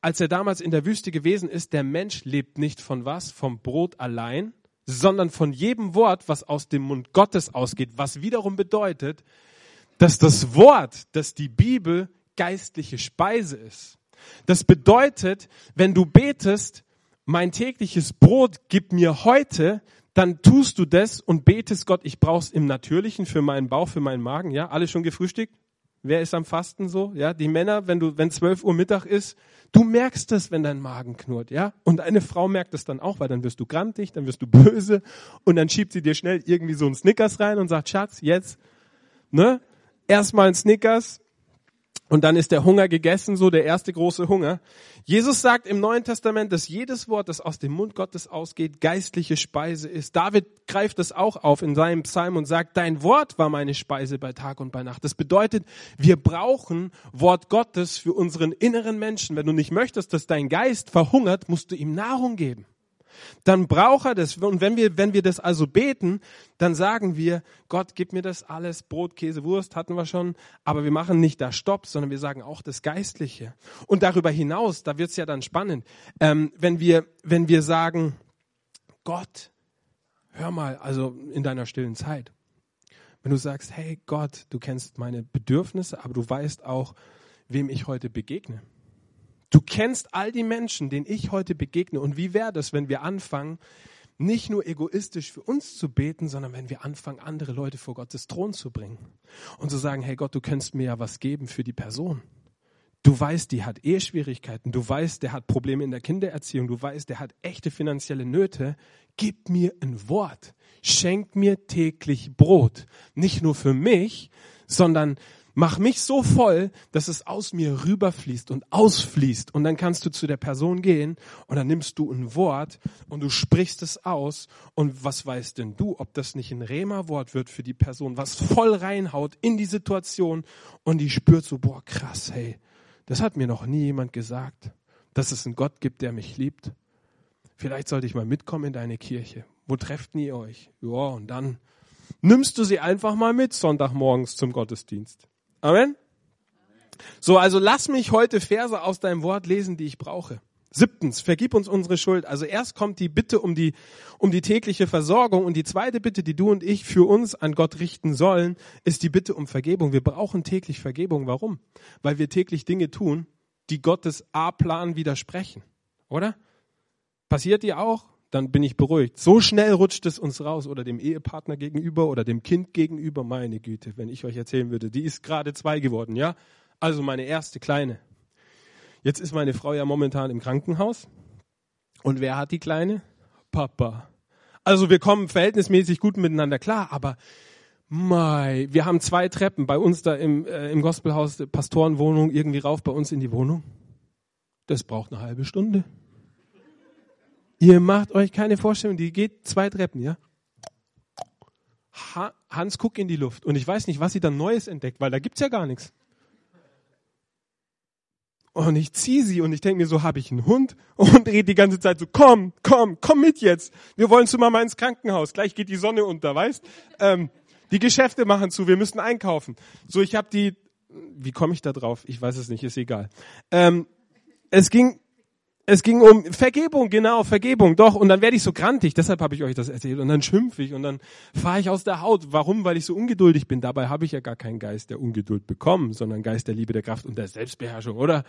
Speaker 1: als er damals in der Wüste gewesen ist, der Mensch lebt nicht von was? Vom Brot allein, sondern von jedem Wort, was aus dem Mund Gottes ausgeht, was wiederum bedeutet, dass das Wort, dass die Bibel geistliche Speise ist. Das bedeutet, wenn du betest, mein tägliches Brot gib mir heute, dann tust du das und betest Gott, ich brauch's im Natürlichen für meinen Bauch, für meinen Magen, ja, alle schon gefrühstückt? Wer ist am Fasten so? Ja, die Männer, wenn du, wenn 12 Uhr Mittag ist, du merkst es, wenn dein Magen knurrt, ja? Und eine Frau merkt es dann auch, weil dann wirst du grantig, dann wirst du böse und dann schiebt sie dir schnell irgendwie so einen Snickers rein und sagt, Schatz, jetzt, ne? Erstmal ein Snickers, und dann ist der Hunger gegessen, so der erste große Hunger. Jesus sagt im Neuen Testament, dass jedes Wort, das aus dem Mund Gottes ausgeht, geistliche Speise ist. David greift es auch auf in seinem Psalm und sagt, dein Wort war meine Speise bei Tag und bei Nacht. Das bedeutet, wir brauchen Wort Gottes für unseren inneren Menschen. Wenn du nicht möchtest, dass dein Geist verhungert, musst du ihm Nahrung geben dann braucht er das. Und wenn wir, wenn wir das also beten, dann sagen wir, Gott, gib mir das alles, Brot, Käse, Wurst hatten wir schon, aber wir machen nicht da Stopp, sondern wir sagen auch das Geistliche. Und darüber hinaus, da wird's ja dann spannend, ähm, wenn wir, wenn wir sagen, Gott, hör mal, also in deiner stillen Zeit, wenn du sagst, hey Gott, du kennst meine Bedürfnisse, aber du weißt auch, wem ich heute begegne. Du kennst all die Menschen, denen ich heute begegne. Und wie wäre das, wenn wir anfangen, nicht nur egoistisch für uns zu beten, sondern wenn wir anfangen, andere Leute vor Gottes Thron zu bringen und zu sagen, hey Gott, du kannst mir ja was geben für die Person. Du weißt, die hat Eheschwierigkeiten. Du weißt, der hat Probleme in der Kindererziehung. Du weißt, der hat echte finanzielle Nöte. Gib mir ein Wort. Schenk mir täglich Brot. Nicht nur für mich, sondern Mach mich so voll, dass es aus mir rüberfließt und ausfließt. Und dann kannst du zu der Person gehen und dann nimmst du ein Wort und du sprichst es aus. Und was weißt denn du, ob das nicht ein Rema-Wort wird für die Person, was voll reinhaut in die Situation und die spürt so, boah, krass, hey, das hat mir noch nie jemand gesagt, dass es einen Gott gibt, der mich liebt. Vielleicht sollte ich mal mitkommen in deine Kirche. Wo trefft ihr euch? Ja, und dann nimmst du sie einfach mal mit Sonntagmorgens zum Gottesdienst. Amen. So, also lass mich heute Verse aus deinem Wort lesen, die ich brauche. Siebtens, vergib uns unsere Schuld. Also erst kommt die Bitte um die, um die tägliche Versorgung und die zweite Bitte, die du und ich für uns an Gott richten sollen, ist die Bitte um Vergebung. Wir brauchen täglich Vergebung. Warum? Weil wir täglich Dinge tun, die Gottes A-Plan widersprechen. Oder? Passiert dir auch? Dann bin ich beruhigt. So schnell rutscht es uns raus oder dem Ehepartner gegenüber oder dem Kind gegenüber. Meine Güte, wenn ich euch erzählen würde, die ist gerade zwei geworden, ja? Also meine erste kleine. Jetzt ist meine Frau ja momentan im Krankenhaus. Und wer hat die kleine? Papa. Also wir kommen verhältnismäßig gut miteinander klar, aber Mai, wir haben zwei Treppen bei uns da im, äh, im Gospelhaus, Pastorenwohnung, irgendwie rauf bei uns in die Wohnung. Das braucht eine halbe Stunde. Ihr macht euch keine Vorstellung, die geht zwei Treppen, ja? Hans guckt in die Luft und ich weiß nicht, was sie dann Neues entdeckt, weil da gibt's ja gar nichts. Und ich ziehe sie und ich denke mir so, habe ich einen Hund? Und dreht die ganze Zeit so, komm, komm, komm mit jetzt. Wir wollen zu Mama ins Krankenhaus. Gleich geht die Sonne unter, weißt? Ähm, die Geschäfte machen zu, wir müssen einkaufen. So, ich habe die, wie komme ich da drauf? Ich weiß es nicht, ist egal. Ähm, es ging es ging um Vergebung, genau, Vergebung, doch. Und dann werde ich so grantig, deshalb habe ich euch das erzählt. Und dann schimpfe ich und dann fahre ich aus der Haut. Warum? Weil ich so ungeduldig bin. Dabei habe ich ja gar keinen Geist der Ungeduld bekommen, sondern Geist der Liebe, der Kraft und der Selbstbeherrschung, oder?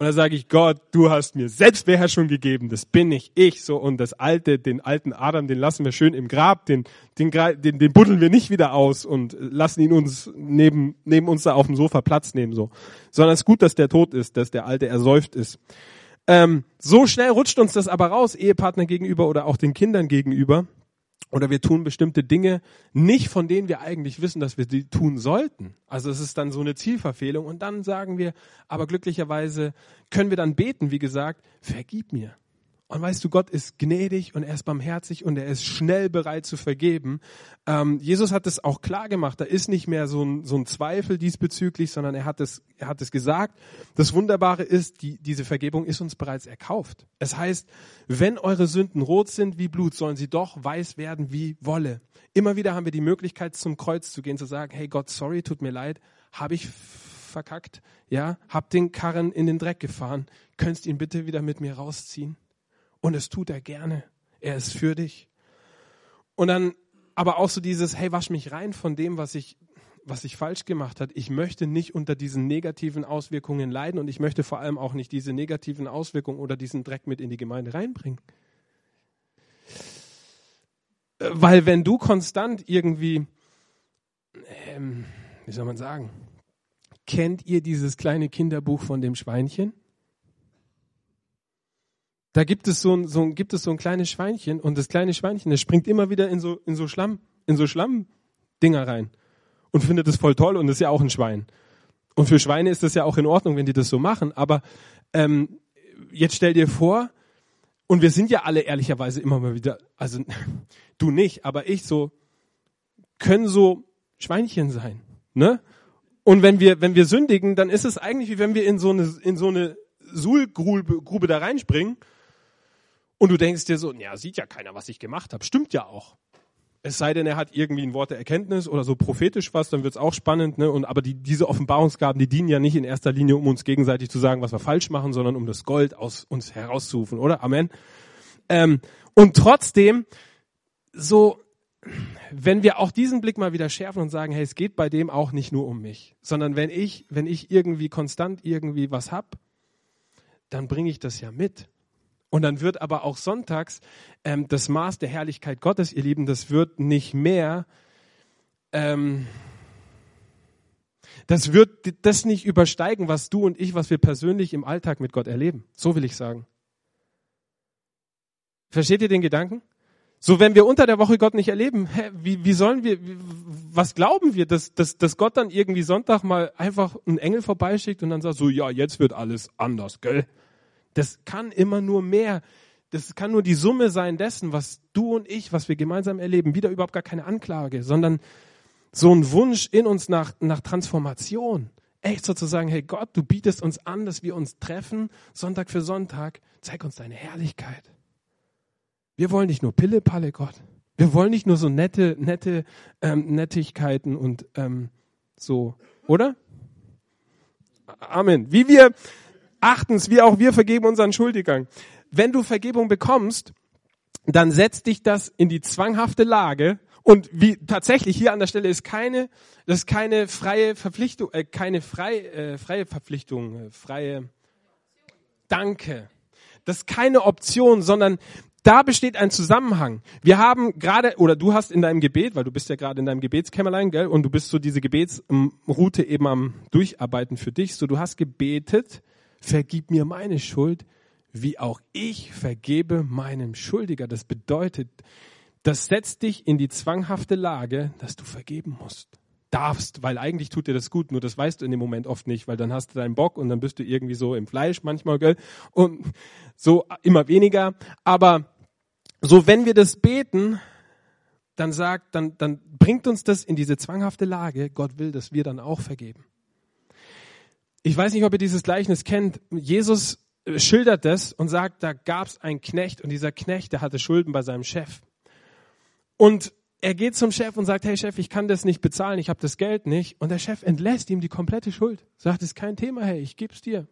Speaker 1: Und dann sage ich, Gott, du hast mir Selbstbeherrschung gegeben, das bin ich, ich, so. Und das alte, den alten Adam, den lassen wir schön im Grab, den, den, den, den buddeln wir nicht wieder aus und lassen ihn uns neben, neben uns da auf dem Sofa Platz nehmen, so. Sondern es ist gut, dass der tot ist, dass der alte ersäuft ist. Ähm, so schnell rutscht uns das aber raus, Ehepartner gegenüber oder auch den Kindern gegenüber. Oder wir tun bestimmte Dinge nicht, von denen wir eigentlich wissen, dass wir sie tun sollten. Also es ist dann so eine Zielverfehlung. Und dann sagen wir, aber glücklicherweise können wir dann beten, wie gesagt, vergib mir. Und weißt du, Gott ist gnädig und er ist barmherzig und er ist schnell bereit zu vergeben. Ähm, Jesus hat es auch klar gemacht. Da ist nicht mehr so ein, so ein Zweifel diesbezüglich, sondern er hat es, er hat es gesagt. Das Wunderbare ist, die, diese Vergebung ist uns bereits erkauft. Es heißt, wenn eure Sünden rot sind wie Blut, sollen sie doch weiß werden wie Wolle. Immer wieder haben wir die Möglichkeit, zum Kreuz zu gehen, zu sagen, hey Gott, sorry, tut mir leid, habe ich verkackt, ja, hab den Karren in den Dreck gefahren, könntest ihn bitte wieder mit mir rausziehen? Und es tut er gerne. Er ist für dich. Und dann aber auch so dieses, hey, wasch mich rein von dem, was ich, was ich falsch gemacht hat. Ich möchte nicht unter diesen negativen Auswirkungen leiden und ich möchte vor allem auch nicht diese negativen Auswirkungen oder diesen Dreck mit in die Gemeinde reinbringen. Weil wenn du konstant irgendwie, ähm, wie soll man sagen, kennt ihr dieses kleine Kinderbuch von dem Schweinchen? Da gibt es so ein, so ein, gibt es so ein kleines Schweinchen und das kleine Schweinchen, das springt immer wieder in so, in so Schlamm, in so Schlammdinger rein und findet es voll toll und ist ja auch ein Schwein. Und für Schweine ist das ja auch in Ordnung, wenn die das so machen. Aber ähm, jetzt stell dir vor, und wir sind ja alle ehrlicherweise immer mal wieder, also du nicht, aber ich so, können so Schweinchen sein, ne? Und wenn wir, wenn wir sündigen, dann ist es eigentlich wie wenn wir in so eine, in so eine Suhlgrube da reinspringen und du denkst dir so, ja, sieht ja keiner, was ich gemacht habe. Stimmt ja auch. Es sei denn, er hat irgendwie ein Wort der Erkenntnis oder so prophetisch was, dann wird's auch spannend. Ne? Und aber die, diese Offenbarungsgaben, die dienen ja nicht in erster Linie, um uns gegenseitig zu sagen, was wir falsch machen, sondern um das Gold aus uns herauszurufen, oder? Amen. Ähm, und trotzdem, so, wenn wir auch diesen Blick mal wieder schärfen und sagen, hey, es geht bei dem auch nicht nur um mich, sondern wenn ich, wenn ich irgendwie konstant irgendwie was hab, dann bringe ich das ja mit. Und dann wird aber auch sonntags ähm, das Maß der Herrlichkeit Gottes, ihr Lieben, das wird nicht mehr, ähm, das wird das nicht übersteigen, was du und ich, was wir persönlich im Alltag mit Gott erleben. So will ich sagen. Versteht ihr den Gedanken? So, wenn wir unter der Woche Gott nicht erleben, hä, wie, wie sollen wir, wie, was glauben wir, dass, dass, dass Gott dann irgendwie Sonntag mal einfach einen Engel vorbeischickt und dann sagt, so, ja, jetzt wird alles anders, gell? Das kann immer nur mehr. Das kann nur die Summe sein dessen, was du und ich, was wir gemeinsam erleben. Wieder überhaupt gar keine Anklage, sondern so ein Wunsch in uns nach, nach Transformation. Echt sozusagen, hey Gott, du bietest uns an, dass wir uns treffen, Sonntag für Sonntag. Zeig uns deine Herrlichkeit. Wir wollen nicht nur Pille-Palle, Gott. Wir wollen nicht nur so nette, nette ähm, Nettigkeiten und ähm, so, oder? Amen. Wie wir, Achtens, wie auch wir vergeben unseren Schuldigern. Wenn du Vergebung bekommst, dann setzt dich das in die zwanghafte Lage und wie tatsächlich hier an der Stelle ist keine, das ist keine freie Verpflichtung, äh, keine frei, äh, freie Verpflichtung, äh, freie Danke. Das ist keine Option, sondern da besteht ein Zusammenhang. Wir haben gerade, oder du hast in deinem Gebet, weil du bist ja gerade in deinem Gebetskämmerlein, gell, und du bist so diese Gebetsroute eben am Durcharbeiten für dich, so du hast gebetet, vergib mir meine Schuld, wie auch ich vergebe meinem Schuldiger. Das bedeutet, das setzt dich in die zwanghafte Lage, dass du vergeben musst. Darfst, weil eigentlich tut dir das gut, nur das weißt du in dem Moment oft nicht, weil dann hast du deinen Bock und dann bist du irgendwie so im Fleisch manchmal, gell? Und so immer weniger. Aber so, wenn wir das beten, dann sagt, dann, dann bringt uns das in diese zwanghafte Lage. Gott will, dass wir dann auch vergeben. Ich weiß nicht, ob ihr dieses Gleichnis kennt. Jesus schildert das und sagt, da gab es einen Knecht und dieser Knecht, der hatte Schulden bei seinem Chef. Und er geht zum Chef und sagt, hey Chef, ich kann das nicht bezahlen, ich habe das Geld nicht. Und der Chef entlässt ihm die komplette Schuld. Sagt, es ist kein Thema, hey, ich geb's dir.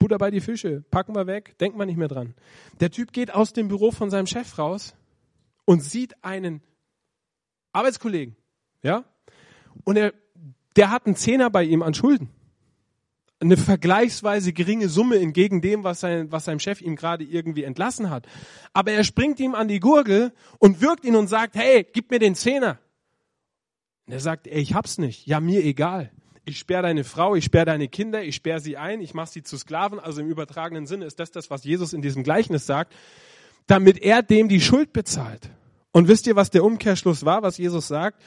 Speaker 1: Butter bei die Fische, packen wir weg, denkt man nicht mehr dran. Der Typ geht aus dem Büro von seinem Chef raus und sieht einen Arbeitskollegen, ja? Und er der hat einen Zehner bei ihm an Schulden. Eine vergleichsweise geringe Summe entgegen dem, was sein, was sein Chef ihm gerade irgendwie entlassen hat. Aber er springt ihm an die Gurgel und wirkt ihn und sagt, hey, gib mir den Zehner. Und er sagt, ey, ich hab's nicht. Ja, mir egal. Ich sperre deine Frau, ich sperre deine Kinder, ich sperre sie ein, ich mache sie zu Sklaven. Also im übertragenen Sinne ist das das, was Jesus in diesem Gleichnis sagt, damit er dem die Schuld bezahlt. Und wisst ihr, was der Umkehrschluss war, was Jesus sagt?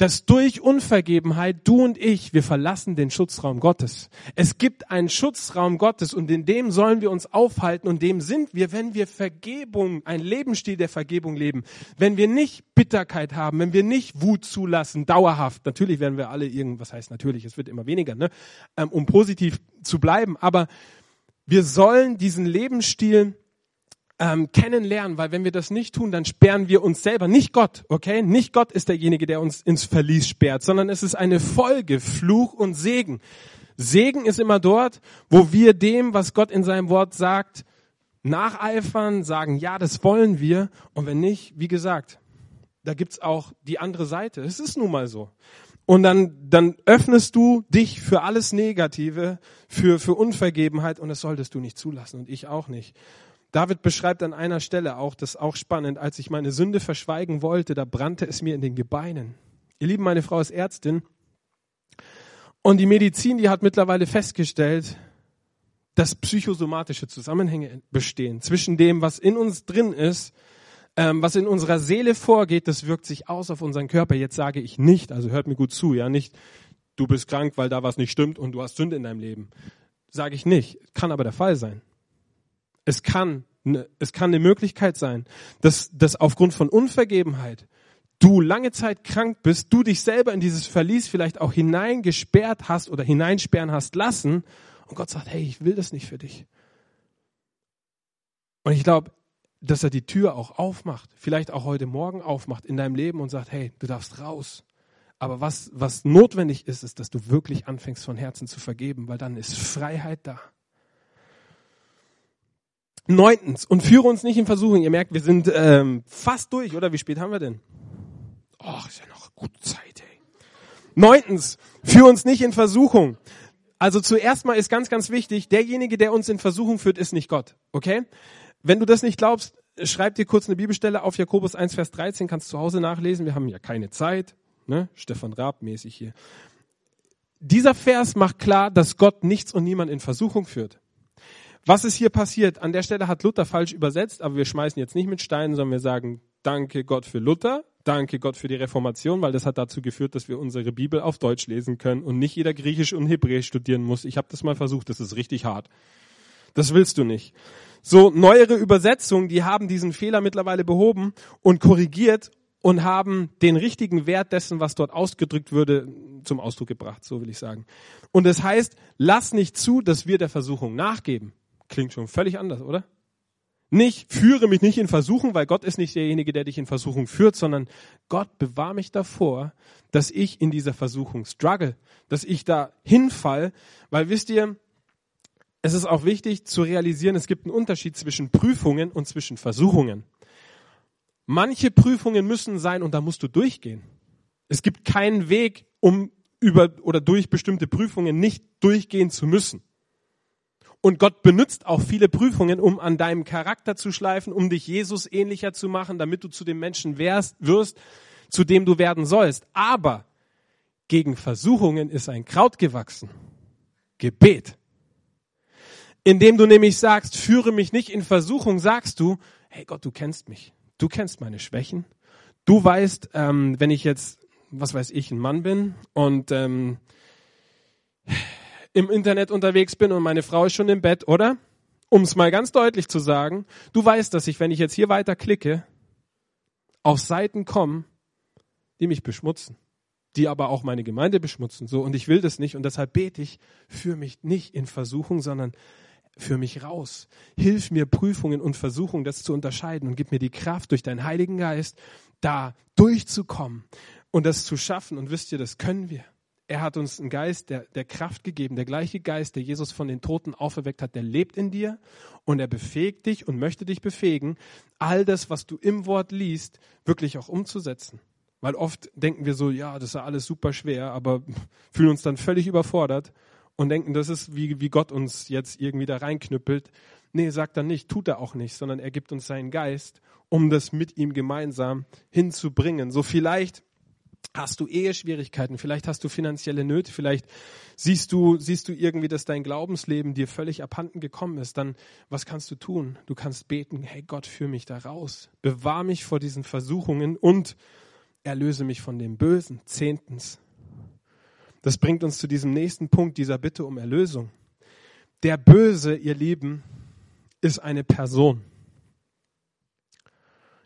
Speaker 1: Dass durch Unvergebenheit du und ich, wir verlassen den Schutzraum Gottes. Es gibt einen Schutzraum Gottes und in dem sollen wir uns aufhalten und dem sind wir, wenn wir Vergebung, ein Lebensstil der Vergebung leben, wenn wir nicht Bitterkeit haben, wenn wir nicht Wut zulassen, dauerhaft. Natürlich werden wir alle irgendwas heißt natürlich, es wird immer weniger, ne? Ähm, um positiv zu bleiben, aber wir sollen diesen Lebensstil ähm, kennenlernen, weil wenn wir das nicht tun, dann sperren wir uns selber, nicht Gott, okay? Nicht Gott ist derjenige, der uns ins Verlies sperrt, sondern es ist eine Folge, Fluch und Segen. Segen ist immer dort, wo wir dem, was Gott in seinem Wort sagt, nacheifern, sagen, ja, das wollen wir. Und wenn nicht, wie gesagt, da gibt's auch die andere Seite. Es ist nun mal so. Und dann, dann öffnest du dich für alles Negative, für, für Unvergebenheit und das solltest du nicht zulassen und ich auch nicht. David beschreibt an einer Stelle auch, das ist auch spannend, als ich meine Sünde verschweigen wollte, da brannte es mir in den Gebeinen. Ihr Lieben, meine Frau ist Ärztin und die Medizin, die hat mittlerweile festgestellt, dass psychosomatische Zusammenhänge bestehen zwischen dem, was in uns drin ist, ähm, was in unserer Seele vorgeht, das wirkt sich aus auf unseren Körper. Jetzt sage ich nicht, also hört mir gut zu, ja, nicht, du bist krank, weil da was nicht stimmt und du hast Sünde in deinem Leben. Sage ich nicht, kann aber der Fall sein. Es kann, ne, es kann eine Möglichkeit sein, dass, dass aufgrund von Unvergebenheit du lange Zeit krank bist, du dich selber in dieses Verlies vielleicht auch hineingesperrt hast oder hineinsperren hast lassen und Gott sagt, hey, ich will das nicht für dich. Und ich glaube, dass er die Tür auch aufmacht, vielleicht auch heute Morgen aufmacht in deinem Leben und sagt, hey, du darfst raus. Aber was, was notwendig ist, ist, dass du wirklich anfängst von Herzen zu vergeben, weil dann ist Freiheit da. Neuntens, und führe uns nicht in Versuchung. Ihr merkt, wir sind ähm, fast durch, oder? Wie spät haben wir denn? Oh, ist ja noch gute Zeit, ey. Neuntens, führe uns nicht in Versuchung. Also zuerst mal ist ganz, ganz wichtig, derjenige, der uns in Versuchung führt, ist nicht Gott. Okay? Wenn du das nicht glaubst, schreib dir kurz eine Bibelstelle auf Jakobus 1, Vers 13, kannst zu Hause nachlesen. Wir haben ja keine Zeit. Ne? Stefan Raab mäßig hier. Dieser Vers macht klar, dass Gott nichts und niemand in Versuchung führt. Was ist hier passiert? An der Stelle hat Luther falsch übersetzt, aber wir schmeißen jetzt nicht mit Steinen, sondern wir sagen, danke Gott für Luther, danke Gott für die Reformation, weil das hat dazu geführt, dass wir unsere Bibel auf Deutsch lesen können und nicht jeder Griechisch und Hebräisch studieren muss. Ich habe das mal versucht, das ist richtig hart. Das willst du nicht. So neuere Übersetzungen, die haben diesen Fehler mittlerweile behoben und korrigiert und haben den richtigen Wert dessen, was dort ausgedrückt würde, zum Ausdruck gebracht, so will ich sagen. Und das heißt, lass nicht zu, dass wir der Versuchung nachgeben. Klingt schon völlig anders, oder? Nicht, führe mich nicht in Versuchung, weil Gott ist nicht derjenige, der dich in Versuchung führt, sondern Gott bewahr mich davor, dass ich in dieser Versuchung struggle, dass ich da hinfall, weil wisst ihr, es ist auch wichtig zu realisieren, es gibt einen Unterschied zwischen Prüfungen und zwischen Versuchungen. Manche Prüfungen müssen sein und da musst du durchgehen. Es gibt keinen Weg, um über oder durch bestimmte Prüfungen nicht durchgehen zu müssen. Und Gott benutzt auch viele Prüfungen, um an deinem Charakter zu schleifen, um dich Jesus ähnlicher zu machen, damit du zu dem Menschen wärst, wirst, zu dem du werden sollst. Aber gegen Versuchungen ist ein Kraut gewachsen. Gebet. Indem du nämlich sagst, führe mich nicht in Versuchung, sagst du, hey Gott, du kennst mich. Du kennst meine Schwächen. Du weißt, ähm, wenn ich jetzt, was weiß ich, ein Mann bin und ähm, im Internet unterwegs bin und meine Frau ist schon im Bett, oder? Um es mal ganz deutlich zu sagen, du weißt, dass ich, wenn ich jetzt hier weiter klicke, auf Seiten komme, die mich beschmutzen, die aber auch meine Gemeinde beschmutzen, so. Und ich will das nicht und deshalb bete ich für mich nicht in Versuchung, sondern für mich raus. Hilf mir Prüfungen und Versuchungen, das zu unterscheiden und gib mir die Kraft durch deinen Heiligen Geist, da durchzukommen und das zu schaffen. Und wisst ihr, das können wir. Er hat uns einen Geist der, der Kraft gegeben. Der gleiche Geist, der Jesus von den Toten auferweckt hat, der lebt in dir und er befähigt dich und möchte dich befähigen, all das, was du im Wort liest, wirklich auch umzusetzen. Weil oft denken wir so, ja, das ist ja alles super schwer, aber fühlen uns dann völlig überfordert und denken, das ist wie, wie Gott uns jetzt irgendwie da reinknüppelt. Nee, sagt er nicht, tut er auch nicht, sondern er gibt uns seinen Geist, um das mit ihm gemeinsam hinzubringen. So vielleicht hast du Eheschwierigkeiten, vielleicht hast du finanzielle Nöte, vielleicht siehst du, siehst du irgendwie, dass dein Glaubensleben dir völlig abhanden gekommen ist, dann was kannst du tun? Du kannst beten, hey Gott, führ mich da raus. Bewahr mich vor diesen Versuchungen und erlöse mich von dem Bösen. Zehntens. Das bringt uns zu diesem nächsten Punkt dieser Bitte um Erlösung. Der Böse, ihr Lieben, ist eine Person.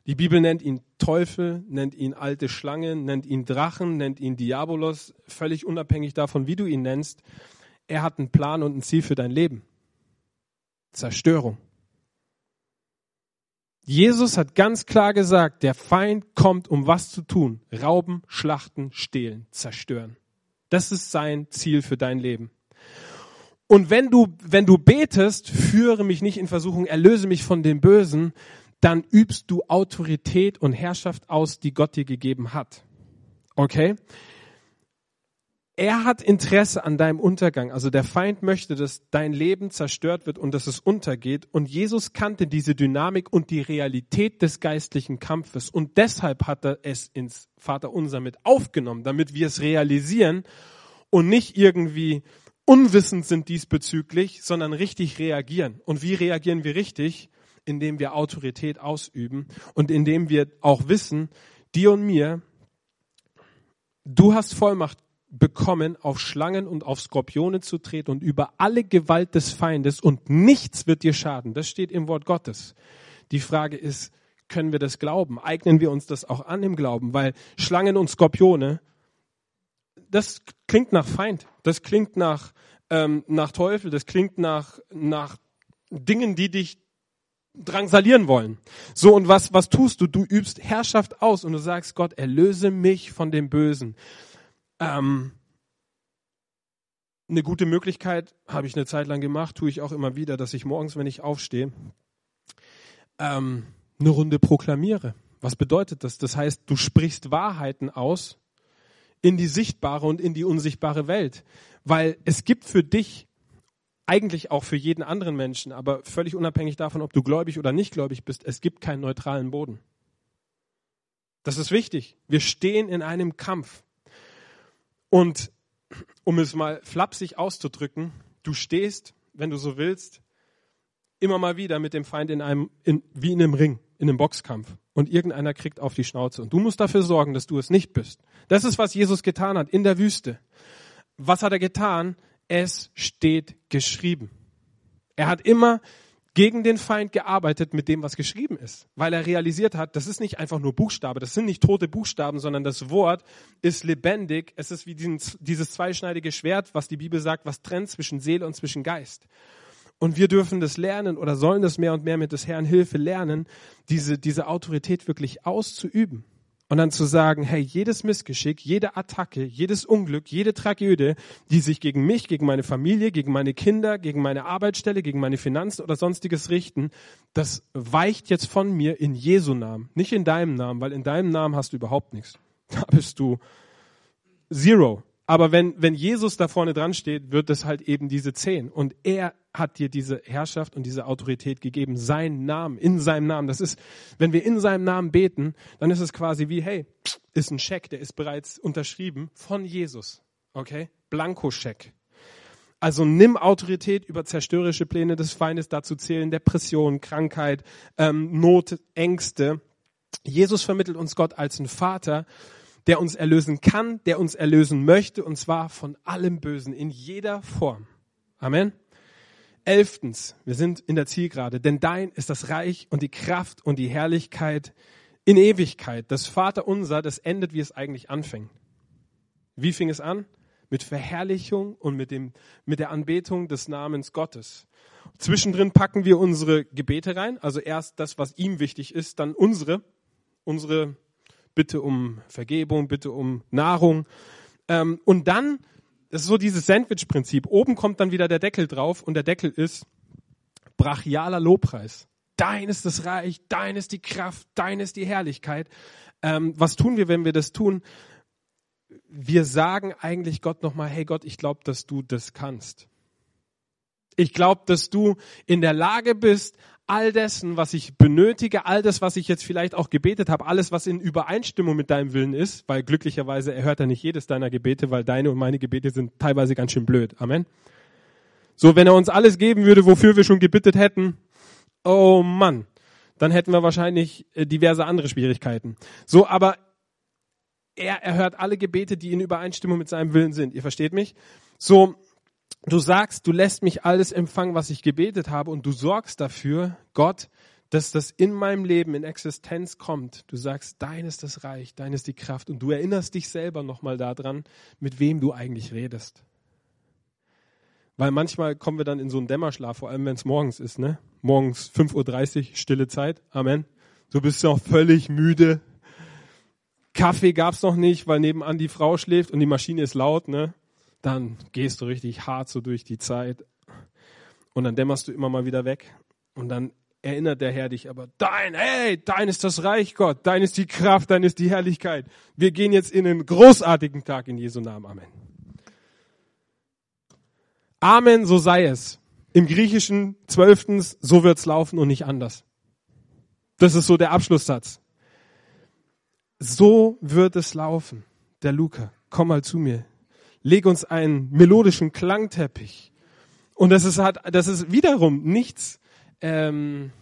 Speaker 1: Die Bibel nennt ihn Teufel, nennt ihn alte Schlange, nennt ihn Drachen, nennt ihn Diabolos, völlig unabhängig davon, wie du ihn nennst. Er hat einen Plan und ein Ziel für dein Leben. Zerstörung. Jesus hat ganz klar gesagt, der Feind kommt, um was zu tun. Rauben, schlachten, stehlen, zerstören. Das ist sein Ziel für dein Leben. Und wenn du, wenn du betest, führe mich nicht in Versuchung, erlöse mich von dem Bösen, dann übst du Autorität und Herrschaft aus, die Gott dir gegeben hat. Okay? Er hat Interesse an deinem Untergang. Also der Feind möchte, dass dein Leben zerstört wird und dass es untergeht. Und Jesus kannte diese Dynamik und die Realität des geistlichen Kampfes. Und deshalb hat er es ins Vaterunser mit aufgenommen, damit wir es realisieren und nicht irgendwie unwissend sind diesbezüglich, sondern richtig reagieren. Und wie reagieren wir richtig? Indem wir Autorität ausüben und indem wir auch wissen, dir und mir, du hast Vollmacht bekommen, auf Schlangen und auf Skorpione zu treten und über alle Gewalt des Feindes und nichts wird dir schaden. Das steht im Wort Gottes. Die Frage ist, können wir das glauben? Eignen wir uns das auch an im Glauben? Weil Schlangen und Skorpione, das klingt nach Feind, das klingt nach, ähm, nach Teufel, das klingt nach, nach Dingen, die dich drangsalieren wollen. So, und was, was tust du? Du übst Herrschaft aus und du sagst, Gott, erlöse mich von dem Bösen. Ähm, eine gute Möglichkeit, habe ich eine Zeit lang gemacht, tue ich auch immer wieder, dass ich morgens, wenn ich aufstehe, ähm, eine Runde proklamiere. Was bedeutet das? Das heißt, du sprichst Wahrheiten aus in die sichtbare und in die unsichtbare Welt. Weil es gibt für dich eigentlich auch für jeden anderen Menschen, aber völlig unabhängig davon, ob du gläubig oder nicht gläubig bist, es gibt keinen neutralen Boden. Das ist wichtig. Wir stehen in einem Kampf. Und um es mal flapsig auszudrücken, du stehst, wenn du so willst, immer mal wieder mit dem Feind in einem, in, wie in einem Ring, in einem Boxkampf. Und irgendeiner kriegt auf die Schnauze. Und du musst dafür sorgen, dass du es nicht bist. Das ist, was Jesus getan hat in der Wüste. Was hat er getan? Es steht geschrieben. Er hat immer gegen den Feind gearbeitet mit dem, was geschrieben ist, weil er realisiert hat, das ist nicht einfach nur Buchstabe, das sind nicht tote Buchstaben, sondern das Wort ist lebendig. Es ist wie dieses zweischneidige Schwert, was die Bibel sagt, was trennt zwischen Seele und zwischen Geist. Und wir dürfen das lernen oder sollen das mehr und mehr mit des Herrn Hilfe lernen, diese, diese Autorität wirklich auszuüben. Und dann zu sagen, hey, jedes Missgeschick, jede Attacke, jedes Unglück, jede Tragödie, die sich gegen mich, gegen meine Familie, gegen meine Kinder, gegen meine Arbeitsstelle, gegen meine Finanzen oder sonstiges richten, das weicht jetzt von mir in Jesu Namen, nicht in deinem Namen, weil in deinem Namen hast du überhaupt nichts. Da bist du zero. Aber wenn, wenn Jesus da vorne dran steht, wird es halt eben diese zehn. Und er hat dir diese Herrschaft und diese Autorität gegeben, seinen Namen, in seinem Namen. Das ist, wenn wir in seinem Namen beten, dann ist es quasi wie, hey, ist ein Scheck, der ist bereits unterschrieben von Jesus. Okay? Blankoscheck. Also nimm Autorität über zerstörerische Pläne des Feindes, dazu zählen Depression, Krankheit, ähm, Not, Ängste. Jesus vermittelt uns Gott als ein Vater, der uns erlösen kann, der uns erlösen möchte, und zwar von allem Bösen in jeder Form. Amen. Elftens, wir sind in der Zielgerade, denn dein ist das Reich und die Kraft und die Herrlichkeit in Ewigkeit. Das Vater unser, das endet, wie es eigentlich anfängt. Wie fing es an? Mit Verherrlichung und mit, dem, mit der Anbetung des Namens Gottes. Zwischendrin packen wir unsere Gebete rein, also erst das, was ihm wichtig ist, dann unsere, unsere Bitte um Vergebung, Bitte um Nahrung. Ähm, und dann das ist so dieses Sandwich-Prinzip. Oben kommt dann wieder der Deckel drauf und der Deckel ist brachialer Lobpreis. Dein ist das Reich, dein ist die Kraft, dein ist die Herrlichkeit. Ähm, was tun wir, wenn wir das tun? Wir sagen eigentlich Gott nochmal, hey Gott, ich glaube, dass du das kannst. Ich glaube, dass du in der Lage bist, all dessen, was ich benötige, all das, was ich jetzt vielleicht auch gebetet habe, alles, was in Übereinstimmung mit deinem Willen ist, weil glücklicherweise erhört er nicht jedes deiner Gebete, weil deine und meine Gebete sind teilweise ganz schön blöd. Amen. So, wenn er uns alles geben würde, wofür wir schon gebittet hätten, oh Mann, dann hätten wir wahrscheinlich äh, diverse andere Schwierigkeiten. So, aber er erhört alle Gebete, die in Übereinstimmung mit seinem Willen sind. Ihr versteht mich? So, du sagst, du lässt mich alles empfangen, was ich gebetet habe und du sorgst dafür, Gott, dass das in meinem Leben in Existenz kommt. Du sagst, dein ist das Reich, dein ist die Kraft und du erinnerst dich selber nochmal daran, mit wem du eigentlich redest. Weil manchmal kommen wir dann in so einen Dämmerschlaf, vor allem wenn es morgens ist, ne? Morgens 5.30 Uhr, stille Zeit. Amen. Du bist noch völlig müde. Kaffee gab's noch nicht, weil nebenan die Frau schläft und die Maschine ist laut, ne? Dann gehst du richtig hart so durch die Zeit. Und dann dämmerst du immer mal wieder weg. Und dann erinnert der Herr dich aber, dein, hey, dein ist das Reich Gott, dein ist die Kraft, dein ist die Herrlichkeit. Wir gehen jetzt in einen großartigen Tag in Jesu Namen. Amen. Amen, so sei es. Im Griechischen zwölftens, so wird's laufen und nicht anders. Das ist so der Abschlusssatz. So wird es laufen. Der Luca, komm mal zu mir. Leg uns einen melodischen Klangteppich. Und das ist halt, das ist wiederum nichts, ähm,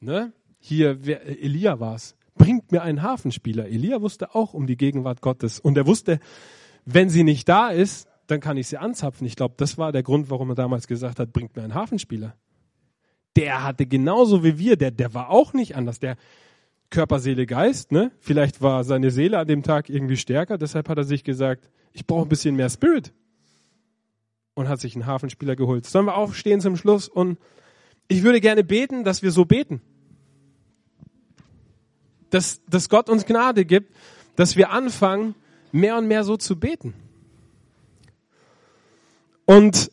Speaker 1: ne? Hier, wer, Elia war's. Bringt mir einen Hafenspieler. Elia wusste auch um die Gegenwart Gottes. Und er wusste, wenn sie nicht da ist, dann kann ich sie anzapfen. Ich glaube, das war der Grund, warum er damals gesagt hat, bringt mir einen Hafenspieler. Der hatte genauso wie wir, der, der war auch nicht anders. Der Körper, Seele, Geist, ne? Vielleicht war seine Seele an dem Tag irgendwie stärker, deshalb hat er sich gesagt, ich brauche ein bisschen mehr Spirit. Und hat sich einen Hafenspieler geholt. Sollen wir aufstehen zum Schluss? Und ich würde gerne beten, dass wir so beten. Dass, dass Gott uns Gnade gibt, dass wir anfangen, mehr und mehr so zu beten. Und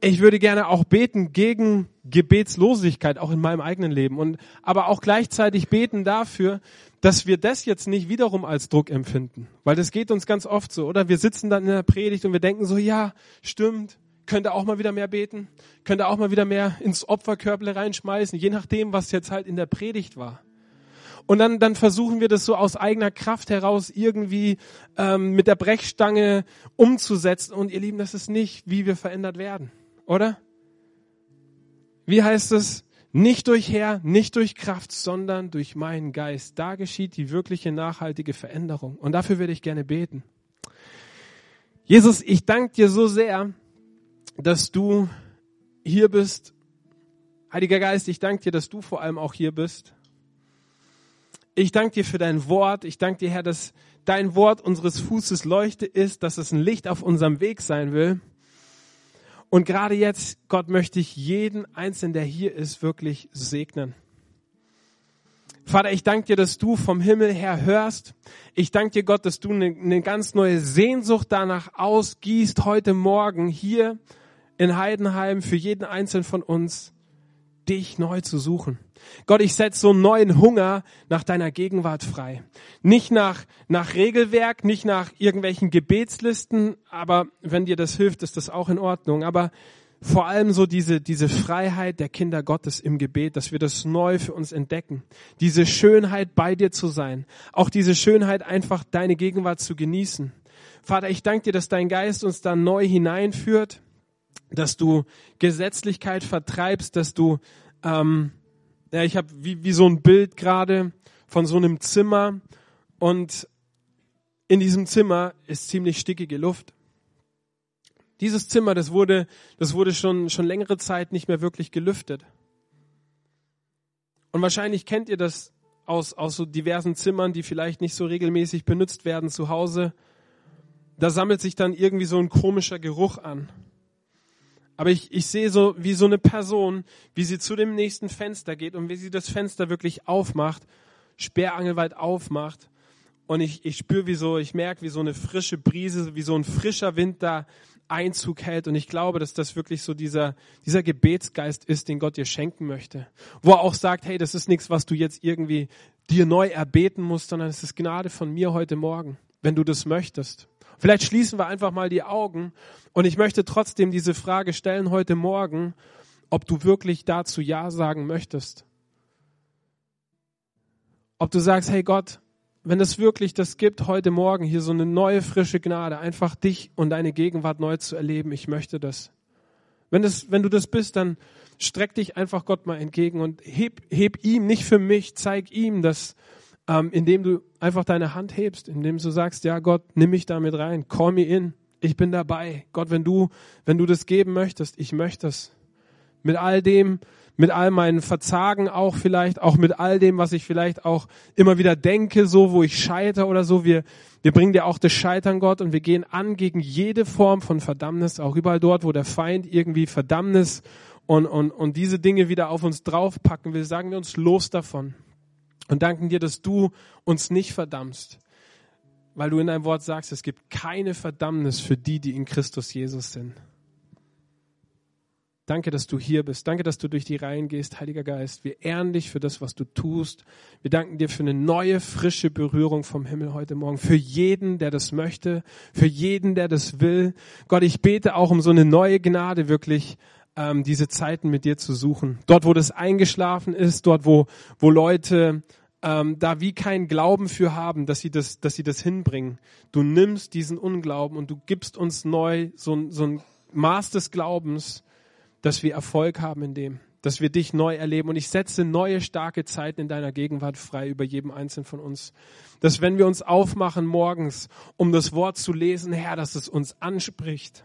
Speaker 1: ich würde gerne auch beten gegen Gebetslosigkeit, auch in meinem eigenen Leben. Und, aber auch gleichzeitig beten dafür, dass wir das jetzt nicht wiederum als Druck empfinden. Weil das geht uns ganz oft so, oder? Wir sitzen dann in der Predigt und wir denken so, ja, stimmt, könnte auch mal wieder mehr beten, könnte auch mal wieder mehr ins Opferkörble reinschmeißen, je nachdem, was jetzt halt in der Predigt war. Und dann, dann versuchen wir das so aus eigener Kraft heraus irgendwie ähm, mit der Brechstange umzusetzen. Und ihr Lieben, das ist nicht, wie wir verändert werden, oder? Wie heißt es? Nicht durch Herr, nicht durch Kraft, sondern durch meinen Geist. Da geschieht die wirkliche nachhaltige Veränderung. Und dafür würde ich gerne beten. Jesus, ich danke dir so sehr, dass du hier bist. Heiliger Geist, ich danke dir, dass du vor allem auch hier bist. Ich danke dir für dein Wort. Ich danke dir, Herr, dass dein Wort unseres Fußes Leuchte ist, dass es ein Licht auf unserem Weg sein will. Und gerade jetzt, Gott, möchte ich jeden Einzelnen, der hier ist, wirklich segnen. Vater, ich danke dir, dass du vom Himmel her hörst. Ich danke dir, Gott, dass du eine, eine ganz neue Sehnsucht danach ausgießt, heute Morgen hier in Heidenheim für jeden Einzelnen von uns, dich neu zu suchen. Gott, ich setze so einen neuen Hunger nach deiner Gegenwart frei. Nicht nach, nach Regelwerk, nicht nach irgendwelchen Gebetslisten, aber wenn dir das hilft, ist das auch in Ordnung. Aber vor allem so diese, diese Freiheit der Kinder Gottes im Gebet, dass wir das neu für uns entdecken. Diese Schönheit bei dir zu sein. Auch diese Schönheit einfach deine Gegenwart zu genießen. Vater, ich danke dir, dass dein Geist uns da neu hineinführt, dass du Gesetzlichkeit vertreibst, dass du ähm, ja, ich habe wie, wie so ein Bild gerade von so einem Zimmer und in diesem Zimmer ist ziemlich stickige Luft. Dieses Zimmer, das wurde, das wurde schon, schon längere Zeit nicht mehr wirklich gelüftet. Und wahrscheinlich kennt ihr das aus, aus so diversen Zimmern, die vielleicht nicht so regelmäßig benutzt werden zu Hause. Da sammelt sich dann irgendwie so ein komischer Geruch an. Aber ich, ich sehe so wie so eine Person, wie sie zu dem nächsten Fenster geht und wie sie das Fenster wirklich aufmacht, sperrangelweit aufmacht. Und ich, ich spüre, wie so, ich merke, wie so eine frische Brise, wie so ein frischer Wind da Einzug hält. Und ich glaube, dass das wirklich so dieser, dieser Gebetsgeist ist, den Gott dir schenken möchte. Wo er auch sagt, hey, das ist nichts, was du jetzt irgendwie dir neu erbeten musst, sondern es ist Gnade von mir heute Morgen, wenn du das möchtest. Vielleicht schließen wir einfach mal die Augen und ich möchte trotzdem diese Frage stellen heute Morgen, ob du wirklich dazu Ja sagen möchtest. Ob du sagst, hey Gott, wenn es wirklich das gibt, heute Morgen hier so eine neue, frische Gnade, einfach dich und deine Gegenwart neu zu erleben, ich möchte das. Wenn, das, wenn du das bist, dann streck dich einfach Gott mal entgegen und heb, heb ihm, nicht für mich, zeig ihm, dass, ähm, indem du einfach deine Hand hebst, indem du sagst, ja Gott, nimm mich damit rein, call me in, ich bin dabei. Gott, wenn du, wenn du das geben möchtest, ich möchte es. Mit all dem, mit all meinen Verzagen auch vielleicht, auch mit all dem, was ich vielleicht auch immer wieder denke, so wo ich scheiter oder so. Wir, wir bringen dir auch das Scheitern, Gott, und wir gehen an gegen jede Form von Verdammnis, auch überall dort, wo der Feind irgendwie Verdammnis und, und, und diese Dinge wieder auf uns draufpacken will, sagen wir uns los davon und danken dir, dass du uns nicht verdammst, weil du in deinem Wort sagst, es gibt keine Verdammnis für die, die in Christus Jesus sind. Danke, dass du hier bist. Danke, dass du durch die Reihen gehst, Heiliger Geist. Wir ehren dich für das, was du tust. Wir danken dir für eine neue, frische Berührung vom Himmel heute Morgen. Für jeden, der das möchte. Für jeden, der das will. Gott, ich bete auch um so eine neue Gnade wirklich, ähm, diese Zeiten mit dir zu suchen. Dort, wo das eingeschlafen ist, dort, wo, wo Leute ähm, da wie keinen Glauben für haben, dass sie das, dass sie das hinbringen. Du nimmst diesen Unglauben und du gibst uns neu so, so ein Maß des Glaubens, dass wir Erfolg haben in dem, dass wir dich neu erleben. Und ich setze neue, starke Zeiten in deiner Gegenwart frei über jedem Einzelnen von uns. Dass wenn wir uns aufmachen morgens, um das Wort zu lesen, Herr, dass es uns anspricht.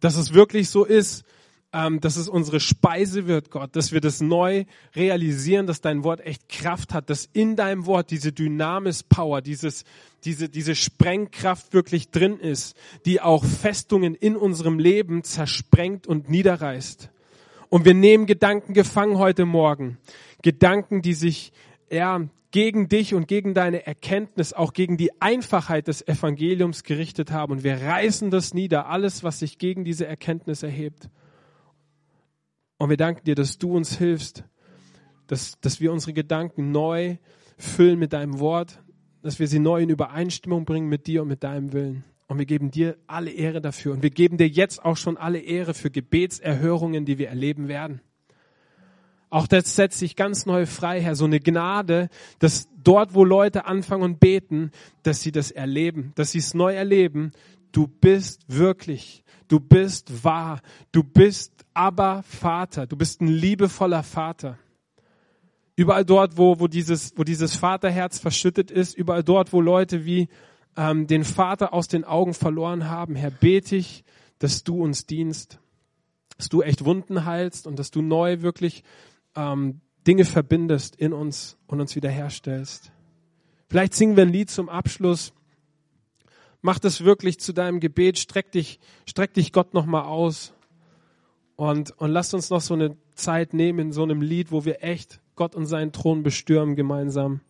Speaker 1: Dass es wirklich so ist, ähm, dass es unsere Speise wird, Gott, dass wir das neu realisieren, dass dein Wort echt Kraft hat, dass in deinem Wort diese Dynamis-Power, dieses, diese, diese Sprengkraft wirklich drin ist, die auch Festungen in unserem Leben zersprengt und niederreißt. Und wir nehmen Gedanken gefangen heute Morgen. Gedanken, die sich ja, gegen dich und gegen deine Erkenntnis, auch gegen die Einfachheit des Evangeliums gerichtet haben. Und wir reißen das nieder, alles, was sich gegen diese Erkenntnis erhebt. Und wir danken dir, dass du uns hilfst, dass, dass wir unsere Gedanken neu füllen mit deinem Wort, dass wir sie neu in Übereinstimmung bringen mit dir und mit deinem Willen. Und wir geben dir alle Ehre dafür. Und wir geben dir jetzt auch schon alle Ehre für Gebetserhörungen, die wir erleben werden. Auch das setzt sich ganz neu frei, Herr. So eine Gnade, dass dort, wo Leute anfangen und beten, dass sie das erleben, dass sie es neu erleben. Du bist wirklich Du bist wahr. Du bist aber Vater. Du bist ein liebevoller Vater. Überall dort, wo, wo, dieses, wo dieses Vaterherz verschüttet ist, überall dort, wo Leute wie ähm, den Vater aus den Augen verloren haben, Herr, bete ich, dass du uns dienst, dass du echt Wunden heilst und dass du neu wirklich ähm, Dinge verbindest in uns und uns wiederherstellst. Vielleicht singen wir ein Lied zum Abschluss. Mach das wirklich zu deinem Gebet, streck dich, streck dich Gott nochmal aus und, und lass uns noch so eine Zeit nehmen in so einem Lied, wo wir echt Gott und seinen Thron bestürmen gemeinsam.